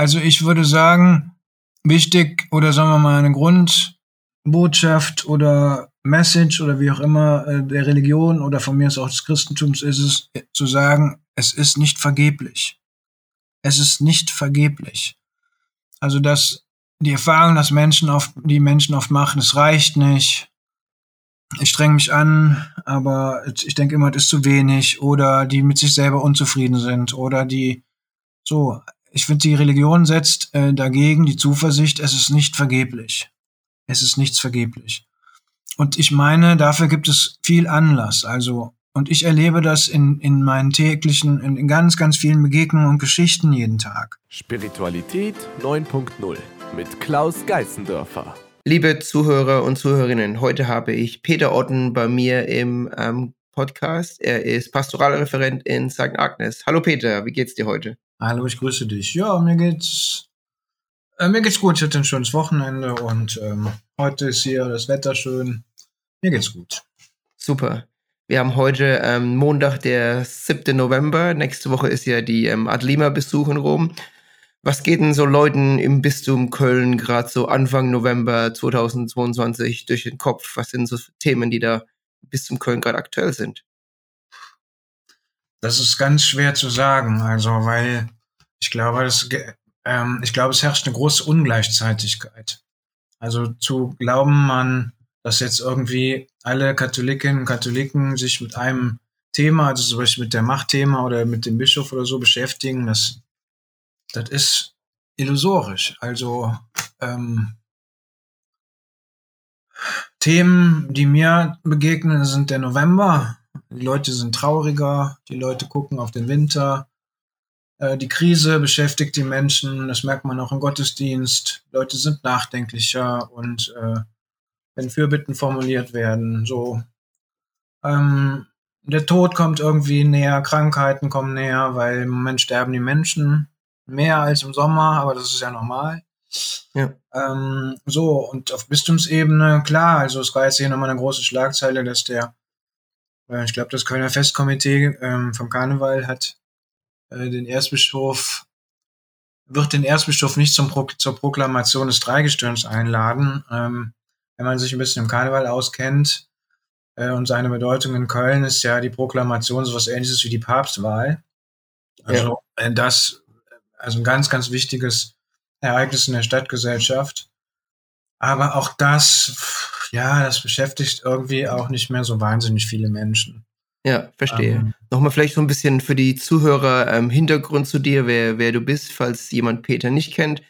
Also ich würde sagen, wichtig oder sagen wir mal eine Grundbotschaft oder Message oder wie auch immer äh, der Religion oder von mir aus auch des Christentums ist es äh, zu sagen, es ist nicht vergeblich. Es ist nicht vergeblich. Also dass die Erfahrung, dass Menschen oft, die Menschen oft machen, es reicht nicht. Ich streng mich an, aber ich denke immer, es ist zu wenig oder die mit sich selber unzufrieden sind oder die so. Ich finde, die Religion setzt äh, dagegen die Zuversicht, es ist nicht vergeblich. Es ist nichts vergeblich. Und ich meine, dafür gibt es viel Anlass. Also, und ich erlebe das in, in meinen täglichen, in, in ganz, ganz vielen Begegnungen und Geschichten jeden Tag. Spiritualität 9.0 mit Klaus Geißendörfer. Liebe Zuhörer und Zuhörerinnen, heute habe ich Peter Otten bei mir im ähm, Podcast. Er ist Pastoralreferent in St. Agnes. Hallo Peter, wie geht's dir heute? Hallo, ich grüße dich. Ja, mir geht's äh, mir geht's gut. Ich hatte ein schönes Wochenende und ähm, heute ist hier das Wetter schön. Mir geht's gut. Super. Wir haben heute ähm, Montag, der 7. November. Nächste Woche ist ja die ähm, Adlima-Besuch in Rom. Was geht denn so Leuten im Bistum Köln gerade so Anfang November 2022 durch den Kopf? Was sind so Themen, die da im Bistum Köln gerade aktuell sind? Das ist ganz schwer zu sagen, also weil ich glaube, das ähm, ich glaube, es herrscht eine große Ungleichzeitigkeit. Also zu glauben man, dass jetzt irgendwie alle Katholikinnen und Katholiken sich mit einem Thema, also zum Beispiel mit der Machtthema oder mit dem Bischof oder so beschäftigen, das, das ist illusorisch. Also ähm, Themen, die mir begegnen, sind der November. Die Leute sind trauriger, die Leute gucken auf den Winter, äh, die Krise beschäftigt die Menschen, das merkt man auch im Gottesdienst. Leute sind nachdenklicher und äh, wenn Fürbitten formuliert werden, so. Ähm, der Tod kommt irgendwie näher, Krankheiten kommen näher, weil im Moment sterben die Menschen mehr als im Sommer, aber das ist ja normal. Ja. Ähm, so, und auf Bistumsebene, klar, also es war jetzt hier nochmal eine große Schlagzeile, dass der, ich glaube, das Kölner Festkomitee ähm, vom Karneval hat äh, den Erzbischof wird den Erzbischof nicht zum Pro zur Proklamation des Dreigestirns einladen. Ähm, wenn man sich ein bisschen im Karneval auskennt äh, und seine Bedeutung in Köln ist ja die Proklamation so was ähnliches wie die Papstwahl. Also ja. Äh, das, also ein ganz, ganz wichtiges Ereignis in der Stadtgesellschaft. Aber auch das, ja, das beschäftigt irgendwie auch nicht mehr so wahnsinnig viele Menschen. Ja, verstehe. Ähm, Nochmal vielleicht so ein bisschen für die Zuhörer ähm, Hintergrund zu dir, wer, wer du bist, falls jemand Peter nicht kennt.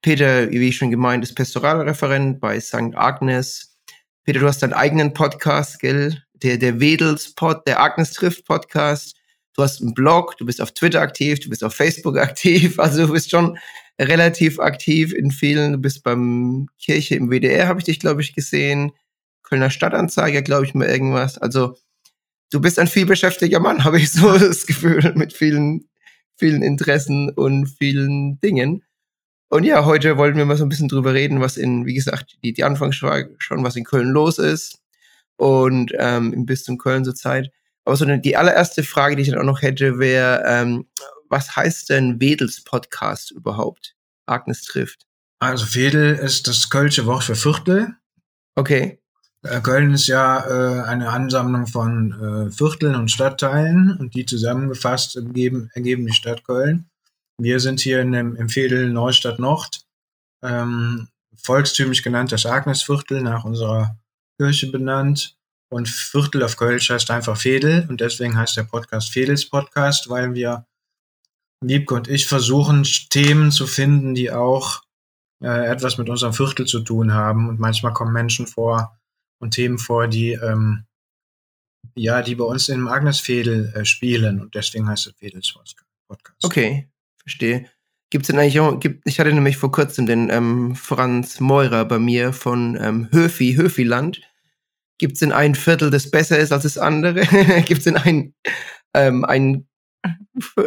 Peter, wie ich schon gemeint, ist Pastoralreferent bei St. Agnes. Peter, du hast deinen eigenen Podcast, gell? Der, der Wedels Pod, der Agnes trifft Podcast. Du hast einen Blog, du bist auf Twitter aktiv, du bist auf Facebook aktiv, also du bist schon relativ aktiv in vielen. Du bist beim Kirche im WDR, habe ich dich, glaube ich, gesehen. Kölner Stadtanzeiger, glaube ich, mal irgendwas. Also du bist ein vielbeschäftigter Mann, habe ich so das Gefühl, mit vielen, vielen Interessen und vielen Dingen. Und ja, heute wollten wir mal so ein bisschen drüber reden, was in, wie gesagt, die, die Anfangsfrage schon, was in Köln los ist und ähm, im Bistum Köln zurzeit. Aber so die allererste Frage, die ich dann auch noch hätte, wäre, ähm, was heißt denn Wedels Podcast überhaupt? Agnes trifft. Also Wedel ist das kölsche Wort für Viertel. Okay. Äh, Köln ist ja äh, eine Ansammlung von äh, Vierteln und Stadtteilen und die zusammengefasst ergeben, ergeben die Stadt Köln. Wir sind hier in dem, im Viertel Neustadt Nord, ähm, volkstümlich genannt das Agnesviertel, nach unserer Kirche benannt. Und Viertel auf Kölsch heißt einfach Fedel und deswegen heißt der Podcast Fedels Podcast, weil wir, Liebke und ich, versuchen, Themen zu finden, die auch äh, etwas mit unserem Viertel zu tun haben. Und manchmal kommen Menschen vor, und Themen vor, die ähm, ja, die bei uns im Agnesfädel äh, spielen und deswegen heißt es Fädels Podcast. Okay, verstehe. Gibt es denn eigentlich auch, gibt, ich hatte nämlich vor kurzem den ähm, Franz Meurer bei mir von ähm, Höfi, Höfiland. Gibt es denn ein Viertel, das besser ist als das andere? Gibt es denn ein, ähm, ein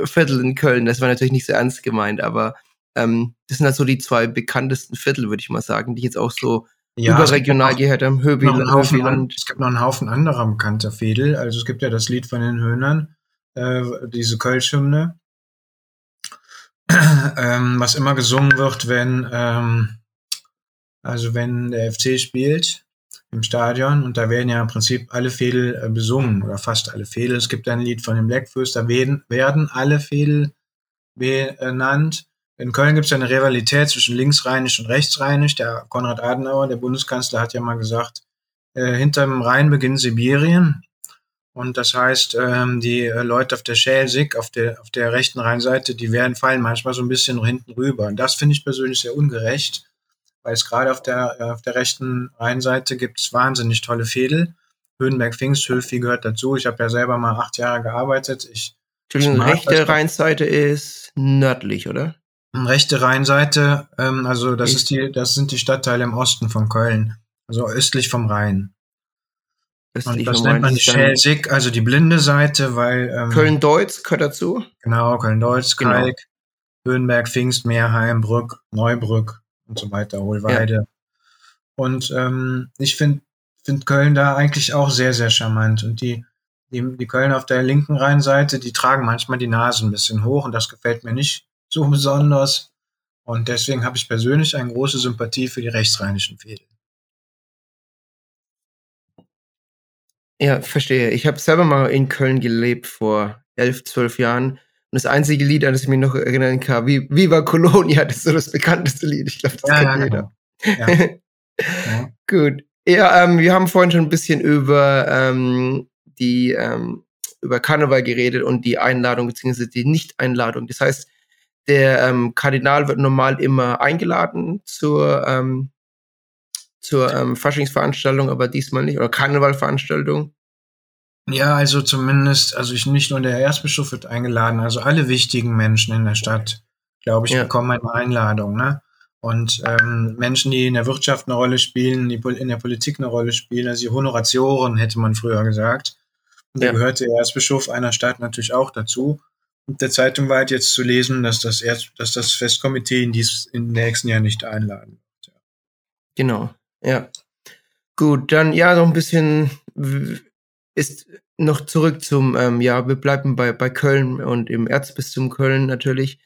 Viertel in Köln? Das war natürlich nicht so ernst gemeint, aber ähm, das sind halt so die zwei bekanntesten Viertel, würde ich mal sagen, die jetzt auch so ja, überregional gehört am Höbiland. Es gibt noch einen Haufen anderer bekannter Fädel. Also es gibt ja das Lied von den Höhnern, äh, diese Kölsch-Hymne. ähm, was immer gesungen wird, wenn, ähm, also wenn der FC spielt im Stadion und da werden ja im Prinzip alle Fädel äh, besungen oder fast alle Fädel. Es gibt ein Lied von den Blackfoes, da werden, alle Fädel benannt. In Köln gibt es ja eine Rivalität zwischen linksrheinisch und rechtsrheinisch. Der Konrad Adenauer, der Bundeskanzler, hat ja mal gesagt, äh, hinterm Rhein beginnt Sibirien. Und das heißt, ähm, die äh, Leute auf der Schelsig, auf der, auf der rechten Rheinseite, die werden fallen manchmal so ein bisschen hinten rüber. Und das finde ich persönlich sehr ungerecht, weil es gerade auf der, äh, auf der rechten Rheinseite gibt es wahnsinnig tolle Fädel. Höhenberg-Pfingsthöfi gehört dazu. Ich habe ja selber mal acht Jahre gearbeitet. Ich, Entschuldigung, rechte Rheinseite ist nördlich, oder? Rechte Rheinseite, ähm, also das ich ist die, das sind die Stadtteile im Osten von Köln, also östlich vom Rhein. Und das nennt man die Schelsig, also die blinde Seite, weil. Ähm, Köln-Deutz gehört dazu? Genau, Köln-Deutz, genau. Kalk, Höhenberg, Pfingst, Meerheim, Brück, Neubrück und so weiter, Hohlweide. Ja. Und ähm, ich finde find Köln da eigentlich auch sehr, sehr charmant. Und die, die, die Köln auf der linken Rheinseite, die tragen manchmal die Nase ein bisschen hoch und das gefällt mir nicht so besonders. Und deswegen habe ich persönlich eine große Sympathie für die rechtsrheinischen Fädel. Ja, verstehe. Ich habe selber mal in Köln gelebt vor elf, zwölf Jahren. Und das einzige Lied, an das ich mich noch erinnern kann, wie Viva Colonia, das ist so das bekannteste Lied. Ich glaube, das ja, kennt ja, jeder. Genau. Ja. Gut. Ja, ähm, wir haben vorhin schon ein bisschen über ähm, die ähm, über Karneval geredet und die Einladung bzw. die Nicht-Einladung. Das heißt, der ähm, Kardinal wird normal immer eingeladen zur ähm, zur ähm, Faschingsveranstaltung, aber diesmal nicht, oder Karnevalveranstaltung? Ja, also zumindest, also ich nicht nur der Erzbischof wird eingeladen, also alle wichtigen Menschen in der Stadt, glaube ich, ja. bekommen eine Einladung, ne? Und ähm, Menschen, die in der Wirtschaft eine Rolle spielen, die in der Politik eine Rolle spielen, also die Honoratioren, hätte man früher gesagt. Und da gehört der Erzbischof einer Stadt natürlich auch dazu. Und der Zeitung war halt jetzt zu lesen, dass das, Erz dass das Festkomitee in dies im nächsten Jahr nicht einladen wird. Ja. Genau. Ja. Gut, dann ja, noch ein bisschen ist noch zurück zum, ähm, ja, wir bleiben bei, bei Köln und im Erzbistum Köln natürlich.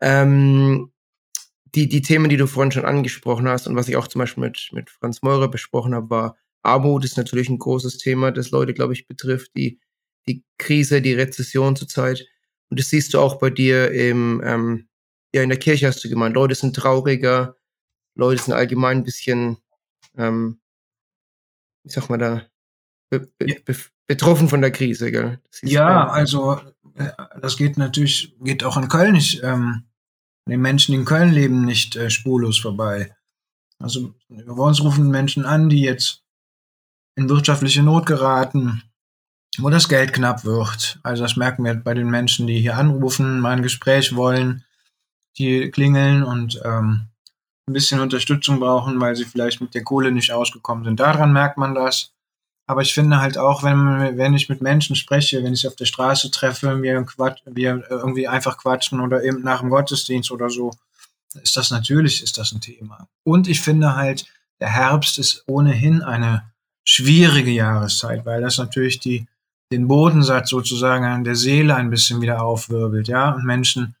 Ähm, die, die Themen, die du vorhin schon angesprochen hast und was ich auch zum Beispiel mit, mit Franz Meurer besprochen habe, war Armut ist natürlich ein großes Thema, das Leute, glaube ich, betrifft, die, die Krise, die Rezession zurzeit. Und das siehst du auch bei dir im, ähm, ja, in der Kirche hast du gemeint, Leute sind trauriger, Leute sind allgemein ein bisschen ähm, wie sag mal da, be be betroffen von der Krise, gell? Ja, also äh, das geht natürlich, geht auch in Köln nicht, ähm, den Menschen, die in Köln leben, nicht äh, spurlos vorbei. Also bei uns rufen Menschen an, die jetzt in wirtschaftliche Not geraten, wo das Geld knapp wird. Also das merken wir bei den Menschen, die hier anrufen, mal ein Gespräch wollen, die klingeln und ähm, ein bisschen Unterstützung brauchen, weil sie vielleicht mit der Kohle nicht ausgekommen sind. Daran merkt man das. Aber ich finde halt auch, wenn, wenn ich mit Menschen spreche, wenn ich auf der Straße treffe, wir, quatsch, wir irgendwie einfach quatschen oder eben nach dem Gottesdienst oder so, ist das natürlich, ist das ein Thema. Und ich finde halt, der Herbst ist ohnehin eine schwierige Jahreszeit, weil das natürlich die, den Bodensatz sozusagen an der Seele ein bisschen wieder aufwirbelt, ja, und Menschen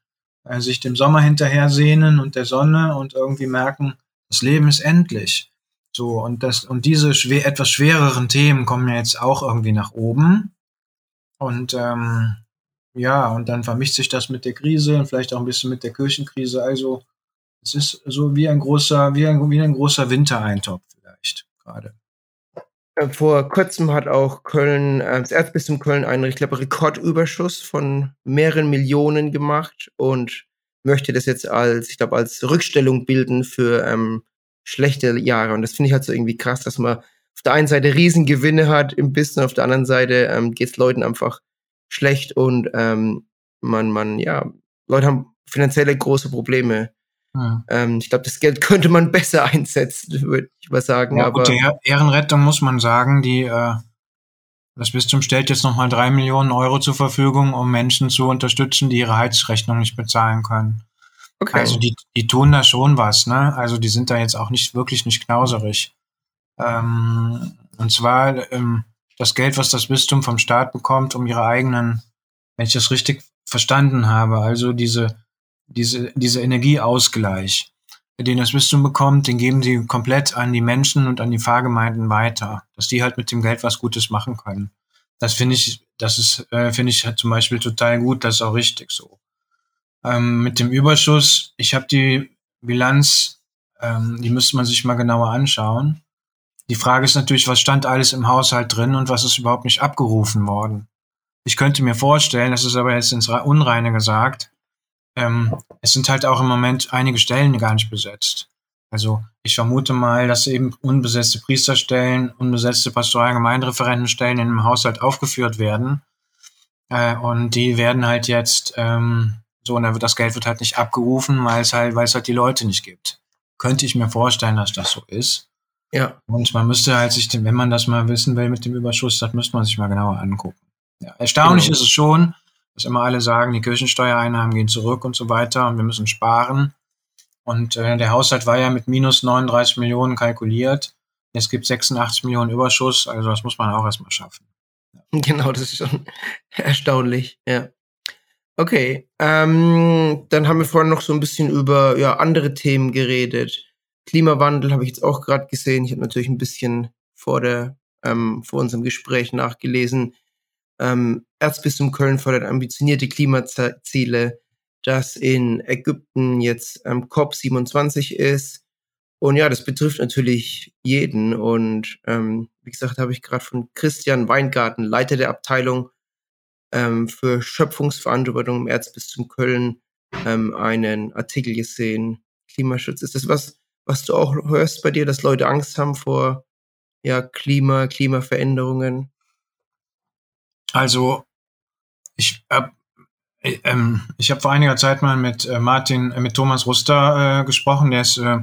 äh, sich dem Sommer hinterher sehnen und der Sonne und irgendwie merken, das Leben ist endlich. So, und das, und diese schwer, etwas schwereren Themen kommen ja jetzt auch irgendwie nach oben. Und ähm, ja, und dann vermischt sich das mit der Krise und vielleicht auch ein bisschen mit der Kirchenkrise. Also es ist so wie ein großer, wie ein, wie ein großer Wintereintopf vielleicht gerade. Äh, vor kurzem hat auch Köln, äh, das Erzbistum Köln einen, ich glaube, Rekordüberschuss von mehreren Millionen gemacht und möchte das jetzt als, ich glaube, als Rückstellung bilden für ähm, schlechte Jahre. Und das finde ich halt so irgendwie krass, dass man auf der einen Seite Riesengewinne hat im Business, auf der anderen Seite ähm, geht es Leuten einfach schlecht und ähm, man, man, ja, Leute haben finanzielle große Probleme. Ja. Ähm, ich glaube, das Geld könnte man besser einsetzen, würde ich mal sagen. Ja, aber gut, Ehrenrettung muss man sagen, die äh, das Bistum stellt jetzt nochmal drei Millionen Euro zur Verfügung, um Menschen zu unterstützen, die ihre Heizrechnung nicht bezahlen können. Okay. Also die, die tun da schon was, ne? Also die sind da jetzt auch nicht wirklich nicht knauserig. Ähm, und zwar ähm, das Geld, was das Bistum vom Staat bekommt, um ihre eigenen, wenn ich das richtig verstanden habe, also diese diese, diese Energieausgleich, den das Bistum bekommt, den geben sie komplett an die Menschen und an die Pfarrgemeinden weiter, dass die halt mit dem Geld was Gutes machen können. Das finde ich, das ist, äh, finde ich halt zum Beispiel total gut, das ist auch richtig so. Ähm, mit dem Überschuss, ich habe die Bilanz, ähm, die müsste man sich mal genauer anschauen. Die Frage ist natürlich, was stand alles im Haushalt drin und was ist überhaupt nicht abgerufen worden. Ich könnte mir vorstellen, das ist aber jetzt ins Unreine gesagt, ähm, es sind halt auch im Moment einige Stellen gar nicht besetzt. Also ich vermute mal, dass eben unbesetzte Priesterstellen, unbesetzte Pastoral-Gemeindereferentenstellen in dem Haushalt aufgeführt werden. Äh, und die werden halt jetzt ähm, so, und dann wird das Geld wird halt nicht abgerufen, weil es halt, weil es halt die Leute nicht gibt. Könnte ich mir vorstellen, dass das so ist. Ja. Und man müsste halt sich, wenn man das mal wissen will mit dem Überschuss, das müsste man sich mal genauer angucken. Ja, erstaunlich genau. ist es schon, dass immer alle sagen, die Kirchensteuereinnahmen gehen zurück und so weiter und wir müssen sparen. Und äh, der Haushalt war ja mit minus 39 Millionen kalkuliert. Es gibt 86 Millionen Überschuss, also das muss man auch erstmal schaffen. Genau, das ist schon erstaunlich, ja. Okay, ähm, dann haben wir vorhin noch so ein bisschen über ja, andere Themen geredet. Klimawandel habe ich jetzt auch gerade gesehen. Ich habe natürlich ein bisschen vor, der, ähm, vor unserem Gespräch nachgelesen. Ähm, Erzbistum Köln fordert ambitionierte Klimaziele, das in Ägypten jetzt ähm, COP27 ist. Und ja, das betrifft natürlich jeden. Und ähm, wie gesagt, habe ich gerade von Christian Weingarten, Leiter der Abteilung ähm, für Schöpfungsverantwortung im Erzbistum Köln ähm, einen Artikel gesehen. Klimaschutz. Ist das was, was du auch hörst bei dir, dass Leute Angst haben vor ja, Klima, Klimaveränderungen? Also, ich habe äh, ähm, ich habe vor einiger Zeit mal mit äh, Martin, äh, mit Thomas Ruster äh, gesprochen. Der ist, äh,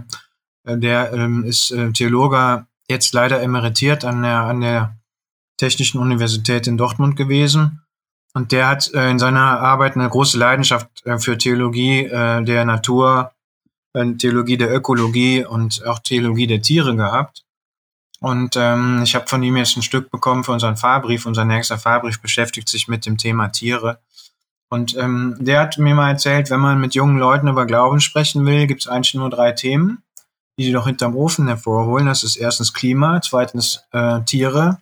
der ähm, ist äh, Theologe, jetzt leider emeritiert an der, an der Technischen Universität in Dortmund gewesen. Und der hat äh, in seiner Arbeit eine große Leidenschaft äh, für Theologie äh, der Natur, äh, Theologie der Ökologie und auch Theologie der Tiere gehabt. Und ähm, ich habe von ihm jetzt ein Stück bekommen für unseren Fahrbrief. Unser nächster Fahrbrief beschäftigt sich mit dem Thema Tiere. Und ähm, der hat mir mal erzählt, wenn man mit jungen Leuten über Glauben sprechen will, gibt es eigentlich nur drei Themen, die sie doch hinterm Ofen hervorholen. Das ist erstens Klima, zweitens äh, Tiere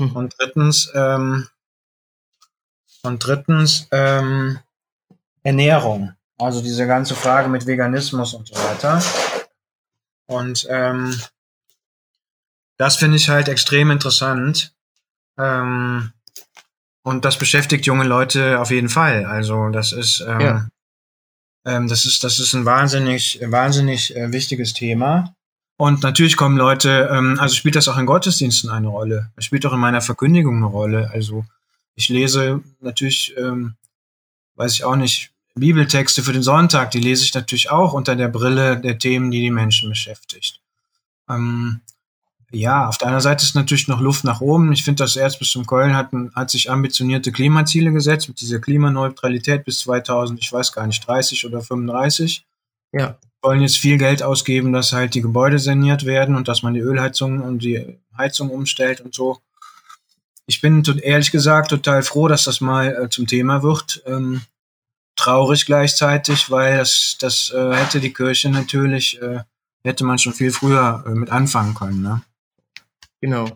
hm. und drittens ähm, und drittens ähm, Ernährung. Also diese ganze Frage mit Veganismus und so weiter. Und ähm, das finde ich halt extrem interessant. Ähm, und das beschäftigt junge Leute auf jeden Fall. Also das ist, ähm, ja. ähm, das ist, das ist ein wahnsinnig, wahnsinnig äh, wichtiges Thema. Und natürlich kommen Leute, ähm, also spielt das auch in Gottesdiensten eine Rolle. Es spielt auch in meiner Verkündigung eine Rolle. Also ich lese natürlich, ähm, weiß ich auch nicht, Bibeltexte für den Sonntag, die lese ich natürlich auch unter der Brille der Themen, die die Menschen beschäftigt. Ähm, ja, auf der anderen Seite ist natürlich noch Luft nach oben. Ich finde, das Erzbistum Köln hat, hat sich ambitionierte Klimaziele gesetzt mit dieser Klimaneutralität bis 2000, ich weiß gar nicht, 30 oder 35. Ja. Wollen jetzt viel Geld ausgeben, dass halt die Gebäude saniert werden und dass man die Ölheizung und die Heizung umstellt und so ich bin ehrlich gesagt total froh, dass das mal äh, zum Thema wird. Ähm, traurig gleichzeitig, weil das, das äh, hätte die Kirche natürlich, äh, hätte man schon viel früher äh, mit anfangen können. Ne? Genau.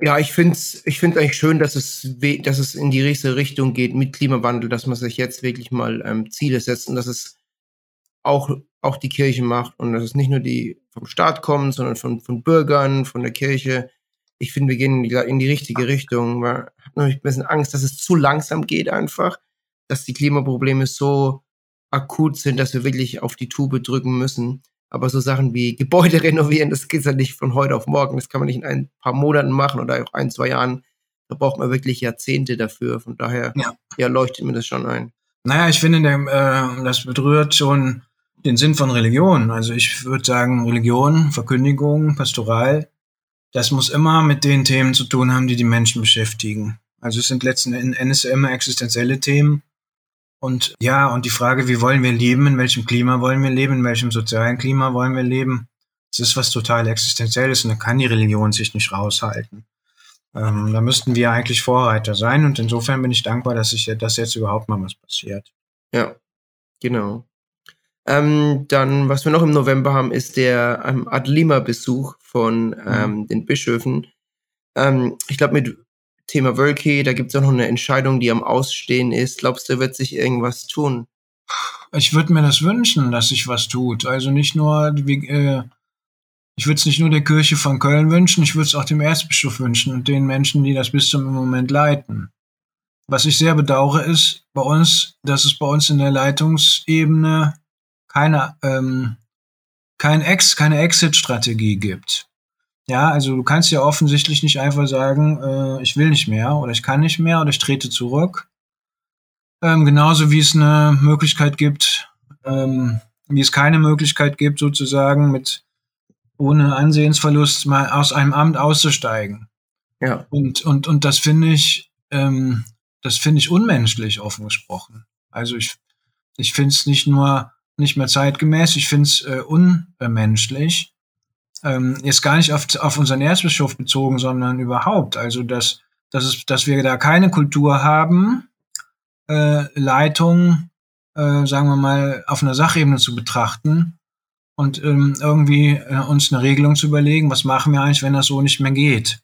Ja, ich finde es ich find's eigentlich schön, dass es, dass es in die richtige Richtung geht mit Klimawandel, dass man sich jetzt wirklich mal ähm, Ziele setzt und dass es auch, auch die Kirche macht und dass es nicht nur die vom Staat kommen, sondern von, von Bürgern, von der Kirche, ich finde, wir gehen in die, richtige Richtung. Man hat natürlich ein bisschen Angst, dass es zu langsam geht einfach, dass die Klimaprobleme so akut sind, dass wir wirklich auf die Tube drücken müssen. Aber so Sachen wie Gebäude renovieren, das geht ja nicht von heute auf morgen. Das kann man nicht in ein paar Monaten machen oder auch ein, zwei Jahren. Da braucht man wirklich Jahrzehnte dafür. Von daher ja. ja leuchtet mir das schon ein. Naja, ich finde, äh, das berührt schon den Sinn von Religion. Also ich würde sagen, Religion, Verkündigung, Pastoral, das muss immer mit den Themen zu tun haben, die die Menschen beschäftigen. Also es sind letzten Endes immer existenzielle Themen. Und ja, und die Frage, wie wollen wir leben, in welchem Klima wollen wir leben, in welchem sozialen Klima wollen wir leben, das ist was total existenzielles und da kann die Religion sich nicht raushalten. Ähm, da müssten wir eigentlich Vorreiter sein und insofern bin ich dankbar, dass, ich, dass jetzt überhaupt mal was passiert. Ja, genau. Ähm, dann, was wir noch im November haben, ist der ähm, Adlima-Besuch von ähm, mhm. den Bischöfen. Ähm, ich glaube, mit Thema Wölki, da gibt es auch noch eine Entscheidung, die am Ausstehen ist. Glaubst du, wird sich irgendwas tun? Ich würde mir das wünschen, dass sich was tut. Also nicht nur, wie, äh, ich würde es nicht nur der Kirche von Köln wünschen, ich würde es auch dem Erzbischof wünschen und den Menschen, die das Bistum im Moment leiten. Was ich sehr bedauere, ist bei uns, dass es bei uns in der Leitungsebene keine, ähm, kein Ex, keine Exit-Strategie gibt. Ja, also du kannst ja offensichtlich nicht einfach sagen, äh, ich will nicht mehr oder ich kann nicht mehr oder ich trete zurück. Ähm, genauso wie es eine Möglichkeit gibt, ähm, wie es keine Möglichkeit gibt, sozusagen mit ohne Ansehensverlust mal aus einem Amt auszusteigen. Ja. Und, und, und das finde ich, ähm, das finde ich unmenschlich, offen gesprochen. Also ich, ich finde es nicht nur nicht mehr zeitgemäß, ich finde es äh, unmenschlich. Ähm, jetzt gar nicht auf, auf unseren Erzbischof bezogen, sondern überhaupt. Also, dass, dass, es, dass wir da keine Kultur haben, äh, Leitung, äh, sagen wir mal, auf einer Sachebene zu betrachten, und ähm, irgendwie äh, uns eine Regelung zu überlegen, was machen wir eigentlich, wenn das so nicht mehr geht.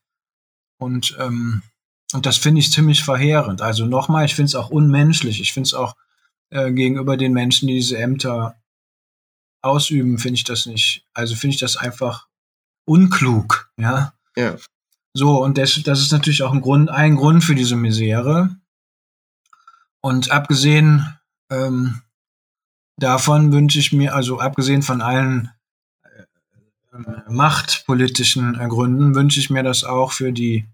Und, ähm, und das finde ich ziemlich verheerend. Also nochmal, ich finde es auch unmenschlich. Ich finde es auch äh, gegenüber den Menschen, die diese Ämter ausüben, finde ich das nicht. Also finde ich das einfach unklug, ja. Ja. So, und das, das ist natürlich auch ein Grund, ein Grund für diese Misere. Und abgesehen ähm, davon wünsche ich mir, also abgesehen von allen äh, machtpolitischen äh, Gründen, wünsche ich mir das auch für die,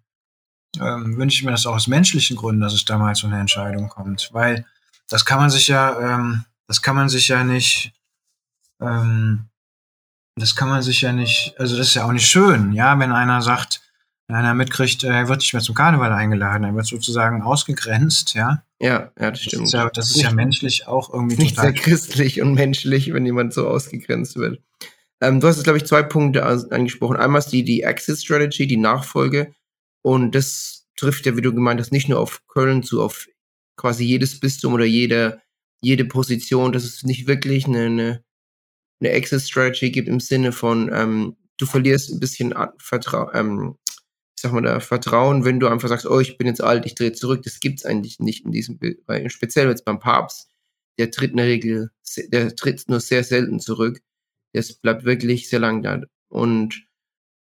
ähm, wünsche ich mir das auch aus menschlichen Gründen, dass es da mal zu einer Entscheidung kommt. Weil das kann man sich ja, ähm, das kann man sich ja nicht, ähm, das kann man sich ja nicht, also das ist ja auch nicht schön, ja, wenn einer sagt, wenn einer mitkriegt, er wird nicht mehr zum Karneval eingeladen, er wird sozusagen ausgegrenzt, ja. Ja, ja, das stimmt. Das ist ja, das ist nicht, ja menschlich auch irgendwie nicht total. sehr christlich und menschlich, wenn jemand so ausgegrenzt wird. Ähm, du hast jetzt, glaube ich, zwei Punkte angesprochen. Einmal ist die, die Exit Strategy, die Nachfolge. Und das trifft ja, wie du gemeint hast, nicht nur auf Köln zu, auf quasi jedes Bistum oder jede, jede Position, dass es nicht wirklich eine, eine, eine Exit Strategy gibt im Sinne von, ähm, du verlierst ein bisschen Vertrauen, ähm, ich sag mal, da Vertrauen, wenn du einfach sagst, oh, ich bin jetzt alt, ich drehe zurück, das gibt's eigentlich nicht in diesem Bereich. Speziell jetzt beim Papst, der tritt in der Regel, der tritt nur sehr selten zurück. Das bleibt wirklich sehr lang da. Und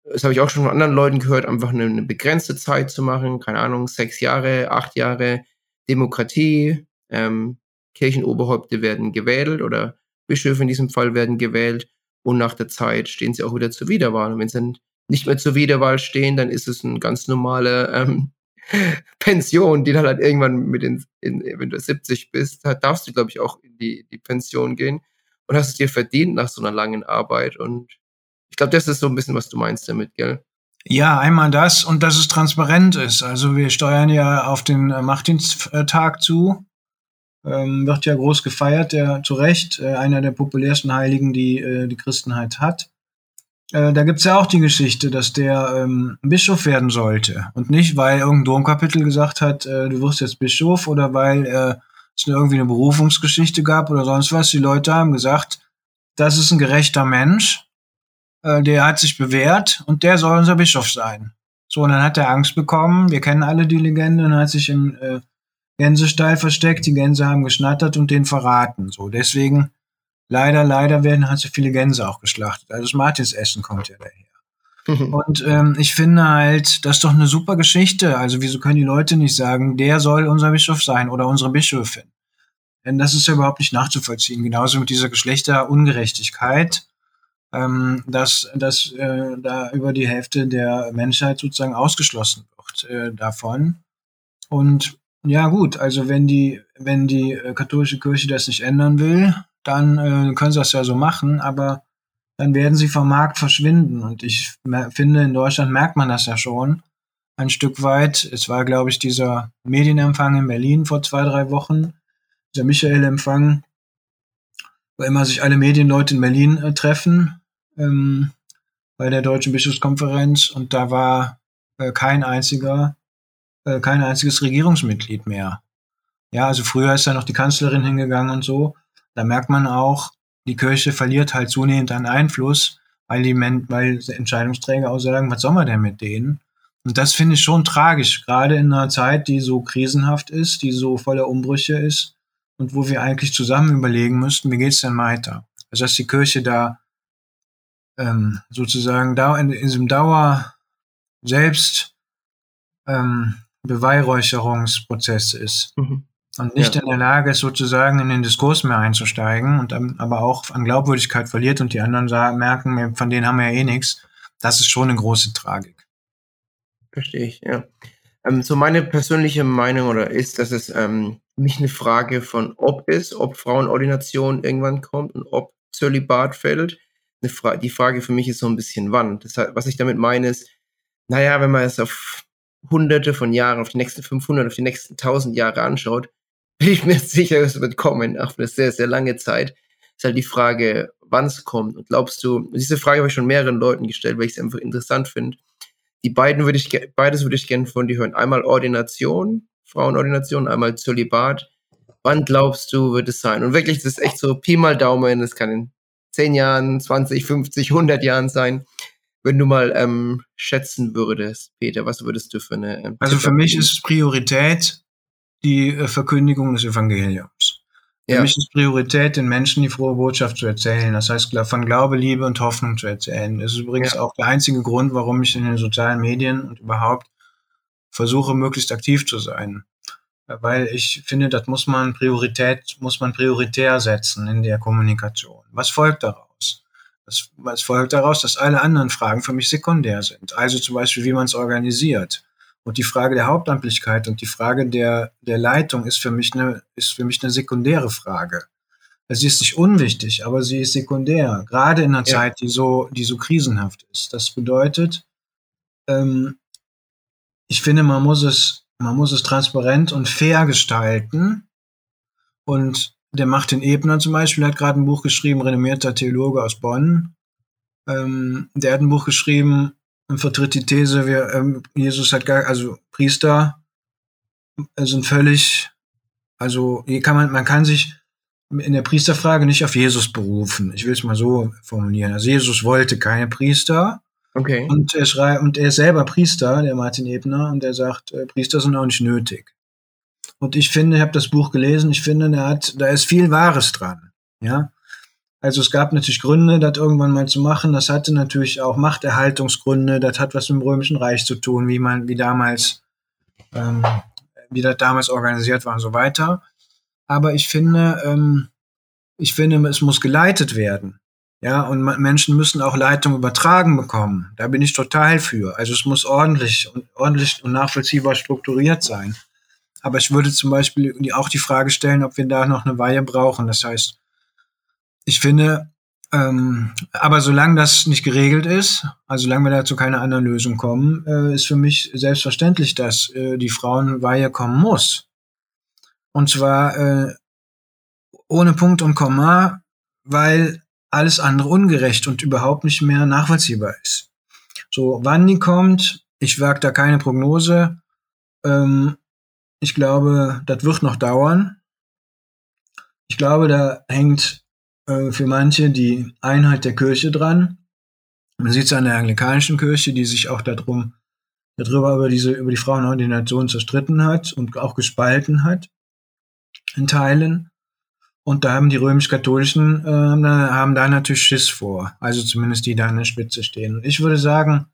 das habe ich auch schon von anderen Leuten gehört, einfach eine, eine begrenzte Zeit zu machen, keine Ahnung, sechs Jahre, acht Jahre, Demokratie, ähm, Kirchenoberhäupte werden gewählt oder Bischöfe in diesem Fall werden gewählt und nach der Zeit stehen sie auch wieder zur Wiederwahl. Und wenn sie dann nicht mehr zur Wiederwahl stehen, dann ist es eine ganz normale ähm, Pension, die dann halt irgendwann mit den, in, wenn du 70 bist, da darfst du, glaube ich, auch in die, die Pension gehen und hast es dir verdient nach so einer langen Arbeit. Und ich glaube, das ist so ein bisschen, was du meinst damit, gell? Ja, einmal das und dass es transparent ist. Also wir steuern ja auf den äh, Machtdiensttag zu. Ähm, wird ja groß gefeiert, der zu Recht äh, einer der populärsten Heiligen, die äh, die Christenheit hat. Äh, da gibt's ja auch die Geschichte, dass der ähm, Bischof werden sollte. Und nicht, weil irgendein Domkapitel gesagt hat, äh, du wirst jetzt Bischof oder weil äh, es irgendwie eine Berufungsgeschichte gab oder sonst was. Die Leute haben gesagt, das ist ein gerechter Mensch, äh, der hat sich bewährt und der soll unser Bischof sein. So, und dann hat er Angst bekommen. Wir kennen alle die Legende und hat sich im äh, Gänsestall versteckt. Die Gänse haben geschnattert und den verraten. So, deswegen leider, leider werden halt so viele Gänse auch geschlachtet. Also das Martinsessen kommt ja daher. Mhm. Und ähm, ich finde halt, das ist doch eine super Geschichte. Also wieso können die Leute nicht sagen, der soll unser Bischof sein oder unsere Bischöfin? Denn das ist ja überhaupt nicht nachzuvollziehen. Genauso mit dieser Geschlechterungerechtigkeit, ähm, dass, dass äh, da über die Hälfte der Menschheit sozusagen ausgeschlossen wird äh, davon. Und ja gut, also wenn die, wenn die äh, katholische Kirche das nicht ändern will, dann äh, können sie das ja so machen, aber dann werden sie vom Markt verschwinden. Und ich finde, in Deutschland merkt man das ja schon ein Stück weit. Es war, glaube ich, dieser Medienempfang in Berlin vor zwei, drei Wochen, dieser Michael-Empfang, wo immer sich alle Medienleute in Berlin äh, treffen, ähm, bei der Deutschen Bischofskonferenz. Und da war äh, kein einziger, äh, kein einziges Regierungsmitglied mehr. Ja, also früher ist da noch die Kanzlerin hingegangen und so. Da merkt man auch, die Kirche verliert halt zunehmend an Einfluss, weil die Men weil Entscheidungsträger auch sagen, was soll man denn mit denen? Und das finde ich schon tragisch, gerade in einer Zeit, die so krisenhaft ist, die so voller Umbrüche ist und wo wir eigentlich zusammen überlegen müssten, wie geht's denn weiter? Also dass die Kirche da ähm, sozusagen da in, in diesem Dauer selbst ähm, Beweihräucherungsprozess ist. Mhm und nicht ja. in der Lage ist, sozusagen in den Diskurs mehr einzusteigen und dann aber auch an Glaubwürdigkeit verliert und die anderen sagen, merken, von denen haben wir ja eh nichts. Das ist schon eine große Tragik. Verstehe ich, ja. Ähm, so meine persönliche Meinung oder ist, dass es ähm, nicht eine Frage von ob ist, ob Frauenordination irgendwann kommt und ob Zölibat fällt. Fra die Frage für mich ist so ein bisschen wann. Das, was ich damit meine ist, naja, wenn man es auf hunderte von Jahren, auf die nächsten 500, auf die nächsten 1000 Jahre anschaut, bin ich mir sicher, es wird kommen, auch eine sehr, sehr lange Zeit. Ist halt die Frage, wann es kommt. Und glaubst du, diese Frage habe ich schon mehreren Leuten gestellt, weil ich es einfach interessant finde. Die beiden würde ich, beides würde ich gerne von dir hören. Einmal Ordination, Frauenordination, einmal Zölibat. Wann glaubst du, wird es sein? Und wirklich, das ist echt so Pi mal Daumen, das kann in 10 Jahren, 20, 50, 100 Jahren sein. Wenn du mal ähm, schätzen würdest, Peter, was würdest du für eine... Ähm, also für mich ist Priorität die äh, Verkündigung des Evangeliums. Für ja. mich ist Priorität, den Menschen die frohe Botschaft zu erzählen. Das heißt, von Glaube, Liebe und Hoffnung zu erzählen. Das ist übrigens ja. auch der einzige Grund, warum ich in den sozialen Medien und überhaupt versuche, möglichst aktiv zu sein. Weil ich finde, das muss man Priorität, muss man prioritär setzen in der Kommunikation. Was folgt daraus? Was, was folgt daraus, dass alle anderen Fragen für mich sekundär sind. Also zum Beispiel, wie man es organisiert und die Frage der Hauptamtlichkeit und die Frage der, der Leitung ist für mich eine, ist für mich eine sekundäre Frage. Sie ist nicht unwichtig, aber sie ist sekundär, gerade in einer ja. Zeit, die so, die so krisenhaft ist. Das bedeutet, ähm, ich finde, man muss es, man muss es transparent und fair gestalten. Und der Martin Ebner zum Beispiel hat gerade ein Buch geschrieben, renommierter Theologe aus Bonn. Ähm, der hat ein Buch geschrieben, und vertritt die These, wir, ähm, Jesus hat gar, also Priester sind völlig, also hier kann man, man kann sich in der Priesterfrage nicht auf Jesus berufen. Ich will es mal so formulieren. Also Jesus wollte keine Priester. Okay. Und er schreibt, und er ist selber Priester, der Martin Ebner, und er sagt, äh, Priester sind auch nicht nötig. Und ich finde, ich habe das Buch gelesen, ich finde, er hat, da ist viel Wahres dran. Ja. Also es gab natürlich Gründe, das irgendwann mal zu machen. Das hatte natürlich auch Machterhaltungsgründe. Das hat was mit dem Römischen Reich zu tun, wie man, wie damals, ähm, wie das damals organisiert war und so weiter. Aber ich finde, ähm, ich finde, es muss geleitet werden. Ja, und Menschen müssen auch Leitung übertragen bekommen. Da bin ich total für. Also es muss ordentlich und ordentlich und nachvollziehbar strukturiert sein. Aber ich würde zum Beispiel auch die Frage stellen, ob wir da noch eine Weihe brauchen. Das heißt, ich finde, ähm, aber solange das nicht geregelt ist, also solange wir dazu keine anderen Lösung kommen, äh, ist für mich selbstverständlich, dass äh, die Frauenweihe kommen muss. Und zwar äh, ohne Punkt und Komma, weil alles andere ungerecht und überhaupt nicht mehr nachvollziehbar ist. So, wann die kommt, ich wage da keine Prognose. Ähm, ich glaube, das wird noch dauern. Ich glaube, da hängt äh, für manche die Einheit der Kirche dran. Man sieht es an der anglikanischen Kirche, die sich auch darum, darüber über diese, über die Frauenordination zerstritten hat und auch gespalten hat in Teilen. Und da haben die römisch-katholischen, äh, haben da natürlich Schiss vor. Also zumindest die da an der Spitze stehen. Ich würde sagen,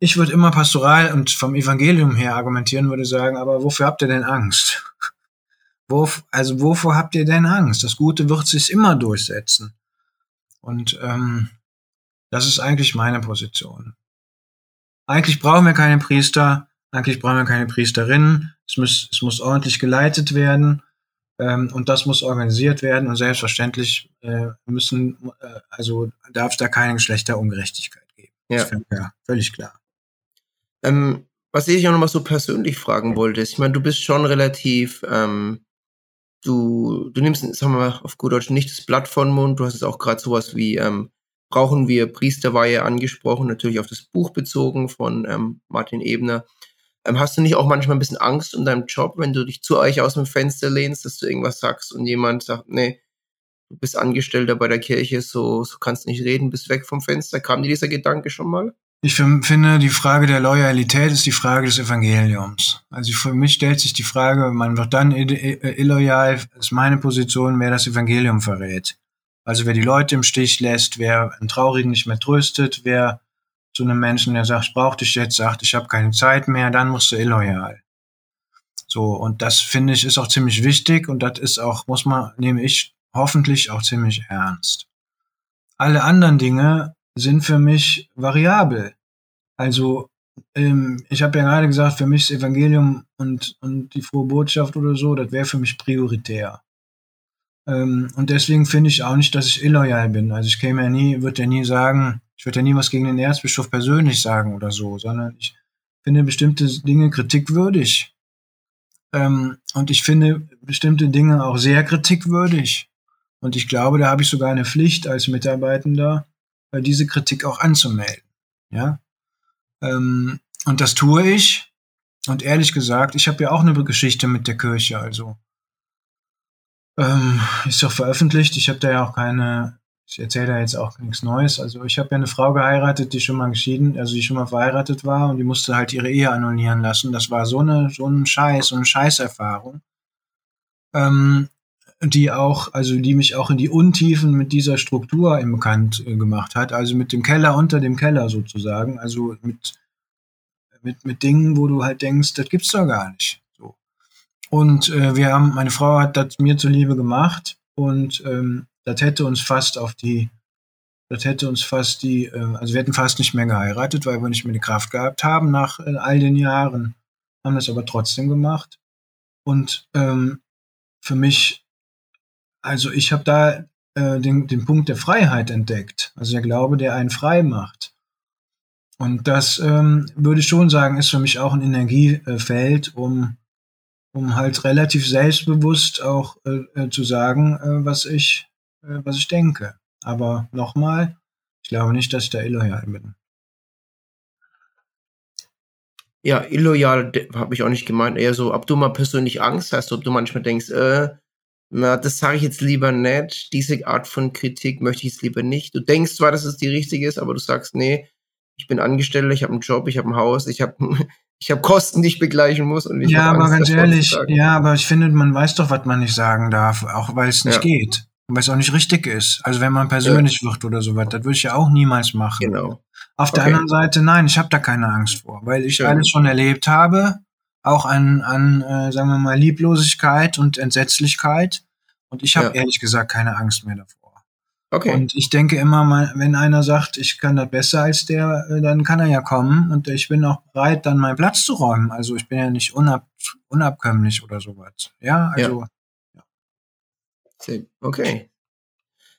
ich würde immer pastoral und vom Evangelium her argumentieren, würde sagen, aber wofür habt ihr denn Angst? Wo, also wovor habt ihr denn Angst? Das Gute wird sich immer durchsetzen. Und ähm, das ist eigentlich meine Position. Eigentlich brauchen wir keine Priester, eigentlich brauchen wir keine Priesterinnen. Es muss, es muss ordentlich geleitet werden ähm, und das muss organisiert werden und selbstverständlich äh, müssen, äh, also darf es da keine Geschlechterungerechtigkeit geben. Ja. Ja völlig klar. Ähm, was ich auch noch mal so persönlich fragen wollte, ist, ich meine, du bist schon relativ ähm, du, du nimmst, sagen wir mal auf gut Deutsch, nicht das Blatt von Mund. Du hast jetzt auch gerade sowas wie, ähm, brauchen wir Priesterweihe angesprochen, natürlich auf das Buch bezogen von ähm, Martin Ebner. Ähm, hast du nicht auch manchmal ein bisschen Angst um deinen Job, wenn du dich zu euch aus dem Fenster lehnst, dass du irgendwas sagst und jemand sagt, nee, du bist Angestellter bei der Kirche, so, so kannst nicht reden, bist weg vom Fenster. Kam dir dieser Gedanke schon mal? Ich finde, die Frage der Loyalität ist die Frage des Evangeliums. Also für mich stellt sich die Frage, man wird dann illoyal, ist meine Position, wer das Evangelium verrät. Also wer die Leute im Stich lässt, wer einen Traurigen nicht mehr tröstet, wer zu einem Menschen, der sagt, ich brauche dich jetzt, sagt, ich habe keine Zeit mehr, dann musst du illoyal. So, und das finde ich ist auch ziemlich wichtig und das ist auch, muss man, nehme ich hoffentlich auch ziemlich ernst. Alle anderen Dinge sind für mich variabel. Also ähm, ich habe ja gerade gesagt, für mich das Evangelium und, und die frohe Botschaft oder so, das wäre für mich prioritär. Ähm, und deswegen finde ich auch nicht, dass ich illoyal bin. Also ich käme ja nie, würde ja nie sagen, ich würde ja nie was gegen den Erzbischof persönlich sagen oder so, sondern ich finde bestimmte Dinge kritikwürdig. Ähm, und ich finde bestimmte Dinge auch sehr kritikwürdig. Und ich glaube, da habe ich sogar eine Pflicht als Mitarbeitender, äh, diese Kritik auch anzumelden. Ja. Ähm, und das tue ich. Und ehrlich gesagt, ich habe ja auch eine Geschichte mit der Kirche, also ähm, ist doch veröffentlicht. Ich habe da ja auch keine, ich erzähle da jetzt auch nichts Neues. Also ich habe ja eine Frau geheiratet, die schon mal geschieden, also die schon mal verheiratet war und die musste halt ihre Ehe annullieren lassen. Das war so eine, so ein Scheiß, so eine Scheißerfahrung. Ähm, die auch, also die mich auch in die Untiefen mit dieser Struktur im bekannt äh, gemacht hat, also mit dem Keller unter dem Keller sozusagen, also mit, mit, mit Dingen, wo du halt denkst, das gibt's doch gar nicht. So. Und äh, wir haben, meine Frau hat das mir zuliebe gemacht und ähm, das hätte uns fast auf die, das hätte uns fast die, äh, also wir hätten fast nicht mehr geheiratet, weil wir nicht mehr die Kraft gehabt haben nach äh, all den Jahren, haben das aber trotzdem gemacht. Und ähm, für mich also ich habe da äh, den, den Punkt der Freiheit entdeckt. Also der Glaube, der einen frei macht. Und das ähm, würde ich schon sagen, ist für mich auch ein Energiefeld, um, um halt relativ selbstbewusst auch äh, äh zu sagen, äh, was ich, was ich denke. Aber nochmal, ich glaube nicht, dass ich da illoyal bin. Ja, illoyal habe ich auch nicht gemeint. Eher so, ob du mal persönlich Angst hast, ob du manchmal denkst, äh, na, das sage ich jetzt lieber nicht. Diese Art von Kritik möchte ich jetzt lieber nicht. Du denkst zwar, dass es die richtige ist, aber du sagst, nee, ich bin Angestellter, ich habe einen Job, ich habe ein Haus, ich habe ich hab Kosten, die ich begleichen muss. Und ich ja, aber Angst, ganz ehrlich, ja, aber ich finde, man weiß doch, was man nicht sagen darf, auch weil es nicht ja. geht. Es auch nicht richtig ist. Also wenn man persönlich ja. wird oder sowas, das würde ich ja auch niemals machen. Genau. Auf der anderen Seite, nein, ich habe da keine Angst vor, weil ich Schön. alles schon erlebt habe auch an, an äh, sagen wir mal, Lieblosigkeit und Entsetzlichkeit. Und ich habe ja. ehrlich gesagt keine Angst mehr davor. Okay. Und ich denke immer mal, wenn einer sagt, ich kann das besser als der, äh, dann kann er ja kommen und ich bin auch bereit, dann meinen Platz zu räumen. Also ich bin ja nicht unab, unabkömmlich oder sowas. Ja, also. Ja. Okay.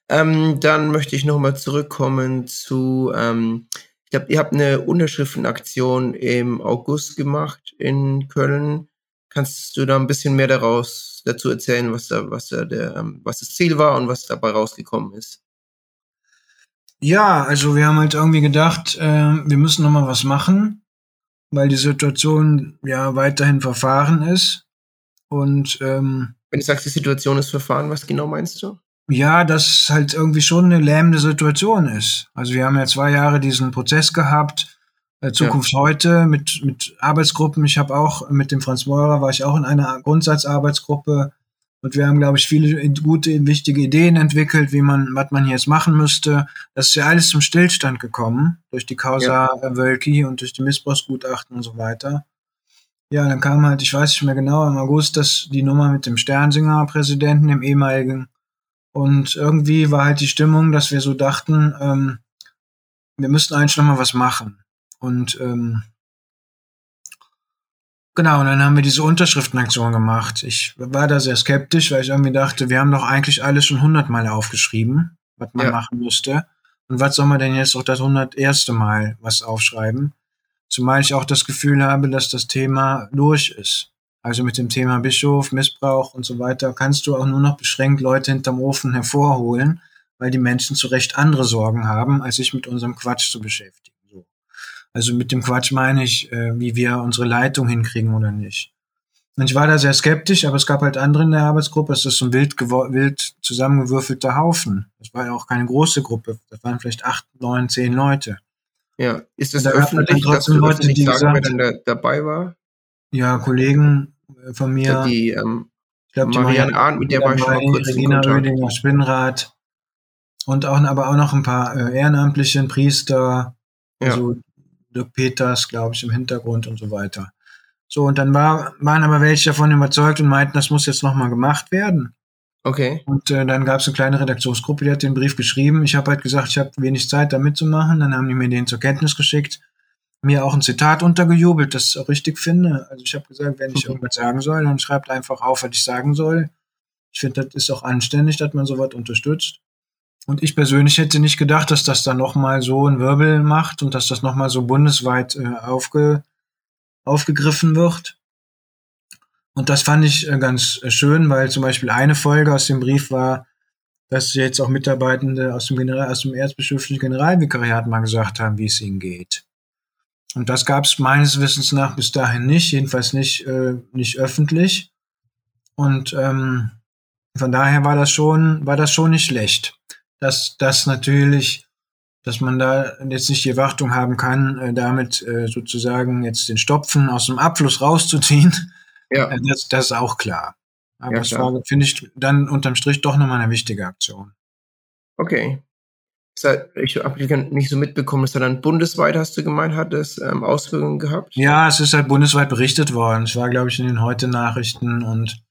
Ähm, dann möchte ich nochmal zurückkommen zu, ähm, ich glaube, ihr habt eine Unterschriftenaktion im August gemacht in Köln. Kannst du da ein bisschen mehr daraus dazu erzählen, was da, was da der, ähm, was das Ziel war und was dabei rausgekommen ist? Ja, also wir haben halt irgendwie gedacht, äh, wir müssen noch mal was machen, weil die Situation ja weiterhin verfahren ist. Und ähm, wenn du sagst, die Situation ist verfahren, was genau meinst du? Ja, dass halt irgendwie schon eine lähmende Situation ist. Also wir haben ja zwei Jahre diesen Prozess gehabt, äh, Zukunft ja. heute mit, mit Arbeitsgruppen. Ich habe auch mit dem Franz Meurer war ich auch in einer Grundsatzarbeitsgruppe und wir haben, glaube ich, viele gute, wichtige Ideen entwickelt, wie man, was man jetzt machen müsste. Das ist ja alles zum Stillstand gekommen durch die Causa ja. Wölki und durch die Missbrauchsgutachten und so weiter. Ja, dann kam halt, ich weiß nicht mehr genau, im August das die Nummer mit dem Sternsinger-Präsidenten, dem ehemaligen und irgendwie war halt die Stimmung, dass wir so dachten, ähm, wir müssten eigentlich noch mal was machen. Und ähm, genau, und dann haben wir diese Unterschriftenaktion gemacht. Ich war da sehr skeptisch, weil ich irgendwie dachte, wir haben doch eigentlich alles schon hundertmal aufgeschrieben, was man ja. machen müsste. Und was soll man denn jetzt auch das hunderterste Mal was aufschreiben? Zumal ich auch das Gefühl habe, dass das Thema durch ist. Also mit dem Thema Bischof, Missbrauch und so weiter kannst du auch nur noch beschränkt Leute hinterm Ofen hervorholen, weil die Menschen zu Recht andere Sorgen haben, als sich mit unserem Quatsch zu beschäftigen. So. Also mit dem Quatsch meine ich, äh, wie wir unsere Leitung hinkriegen oder nicht. Und ich war da sehr skeptisch, aber es gab halt andere in der Arbeitsgruppe. Es ist so ein wild, wild zusammengewürfelter Haufen. Das war ja auch keine große Gruppe. Das waren vielleicht acht, neun, zehn Leute. Ja, ist das Da öffentlich, dass du Leute, öffentlich die sagen, wer gesagt- dann da, dabei war? Ja, Kollegen äh, von mir. Die, ähm, Ich glaube, die Marianne Marianne Arndt, mit der war ich schon mal kurz in Regina. Rödinger, Spinnrad. Und auch, aber auch noch ein paar äh, Ehrenamtliche, Priester, Ja. also Dirk Peters, glaube ich, im Hintergrund und so weiter. So, und dann war, waren aber welche davon überzeugt und meinten, das muss jetzt nochmal gemacht werden. Okay. Und äh, dann gab es eine kleine Redaktionsgruppe, die hat den Brief geschrieben. Ich habe halt gesagt, ich habe wenig Zeit, da mitzumachen. Dann haben die mir den zur Kenntnis geschickt, mir auch ein Zitat untergejubelt, das ich auch richtig finde. Also ich habe gesagt, wenn ich Mhm. irgendwas sagen soll, dann schreibt einfach auf, was ich sagen soll. Ich finde, das ist auch anständig, dass man sowas unterstützt. Und ich persönlich hätte nicht gedacht, dass das dann nochmal so einen Wirbel macht und dass das nochmal so bundesweit äh, aufge, aufgegriffen wird. Und das fand ich äh, ganz äh, schön, weil zum Beispiel eine Folge aus dem Brief war, dass jetzt auch Mitarbeitende aus dem, General, aus dem erzbischöflichen Generalvikariat mal gesagt haben, wie es ihnen geht. Und das gab es meines Wissens nach bis dahin nicht, jedenfalls nicht, äh, nicht öffentlich. Und ähm, von daher war das schon, war das schon nicht schlecht. Dass das natürlich, dass man da jetzt nicht die Erwartung haben kann, äh, damit äh, sozusagen jetzt den Stopfen aus dem Abfluss rauszuziehen, Ja. äh, das, das ist auch klar. Aber Ja, das war, finde ich, dann unterm Strich doch nochmal eine wichtige Aktion. Okay. Ich habe nicht so mitbekommen, dass er dann bundesweit, hast du gemeint, hat es ähm, Auswirkungen gehabt? Ja, es ist halt bundesweit berichtet worden. Es war, glaube ich, in den Heute-Nachrichten und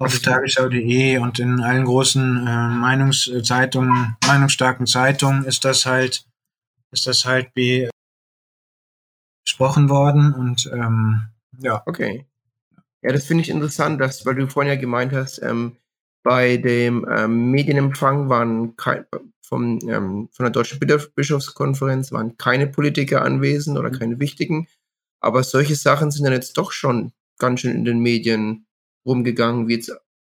auf so. tagesschau.de und in allen großen äh, Meinungszeitungen, meinungsstarken Zeitungen ist das halt, ist das halt be besprochen worden und ähm, ja. Okay. Ja, das finde ich interessant, dass, weil du vorhin ja gemeint hast, ähm, bei dem ähm, Medienempfang waren kein, vom, ähm, von der Deutschen Bischofs- Bischofskonferenz waren keine Politiker anwesend oder keine wichtigen. Aber solche Sachen sind dann jetzt doch schon ganz schön in den Medien rumgegangen. Wie, jetzt,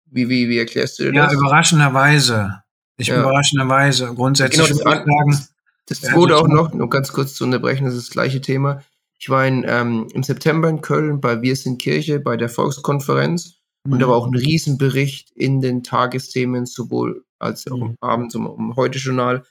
wie, wie, wie erklärst du dir Ja, das? überraschenderweise. Ich Ja. überraschenderweise. Grundsätzlich Genau, das sagen, Das wurde auch noch, nur ganz kurz zu unterbrechen, das ist das gleiche Thema. Ich war in, ähm, im September in Köln bei Wir sind Kirche, bei der Volkskonferenz. Und da war auch ein Riesenbericht in den Tagesthemen, sowohl als auch Mhm. abends um, um Heute-Journal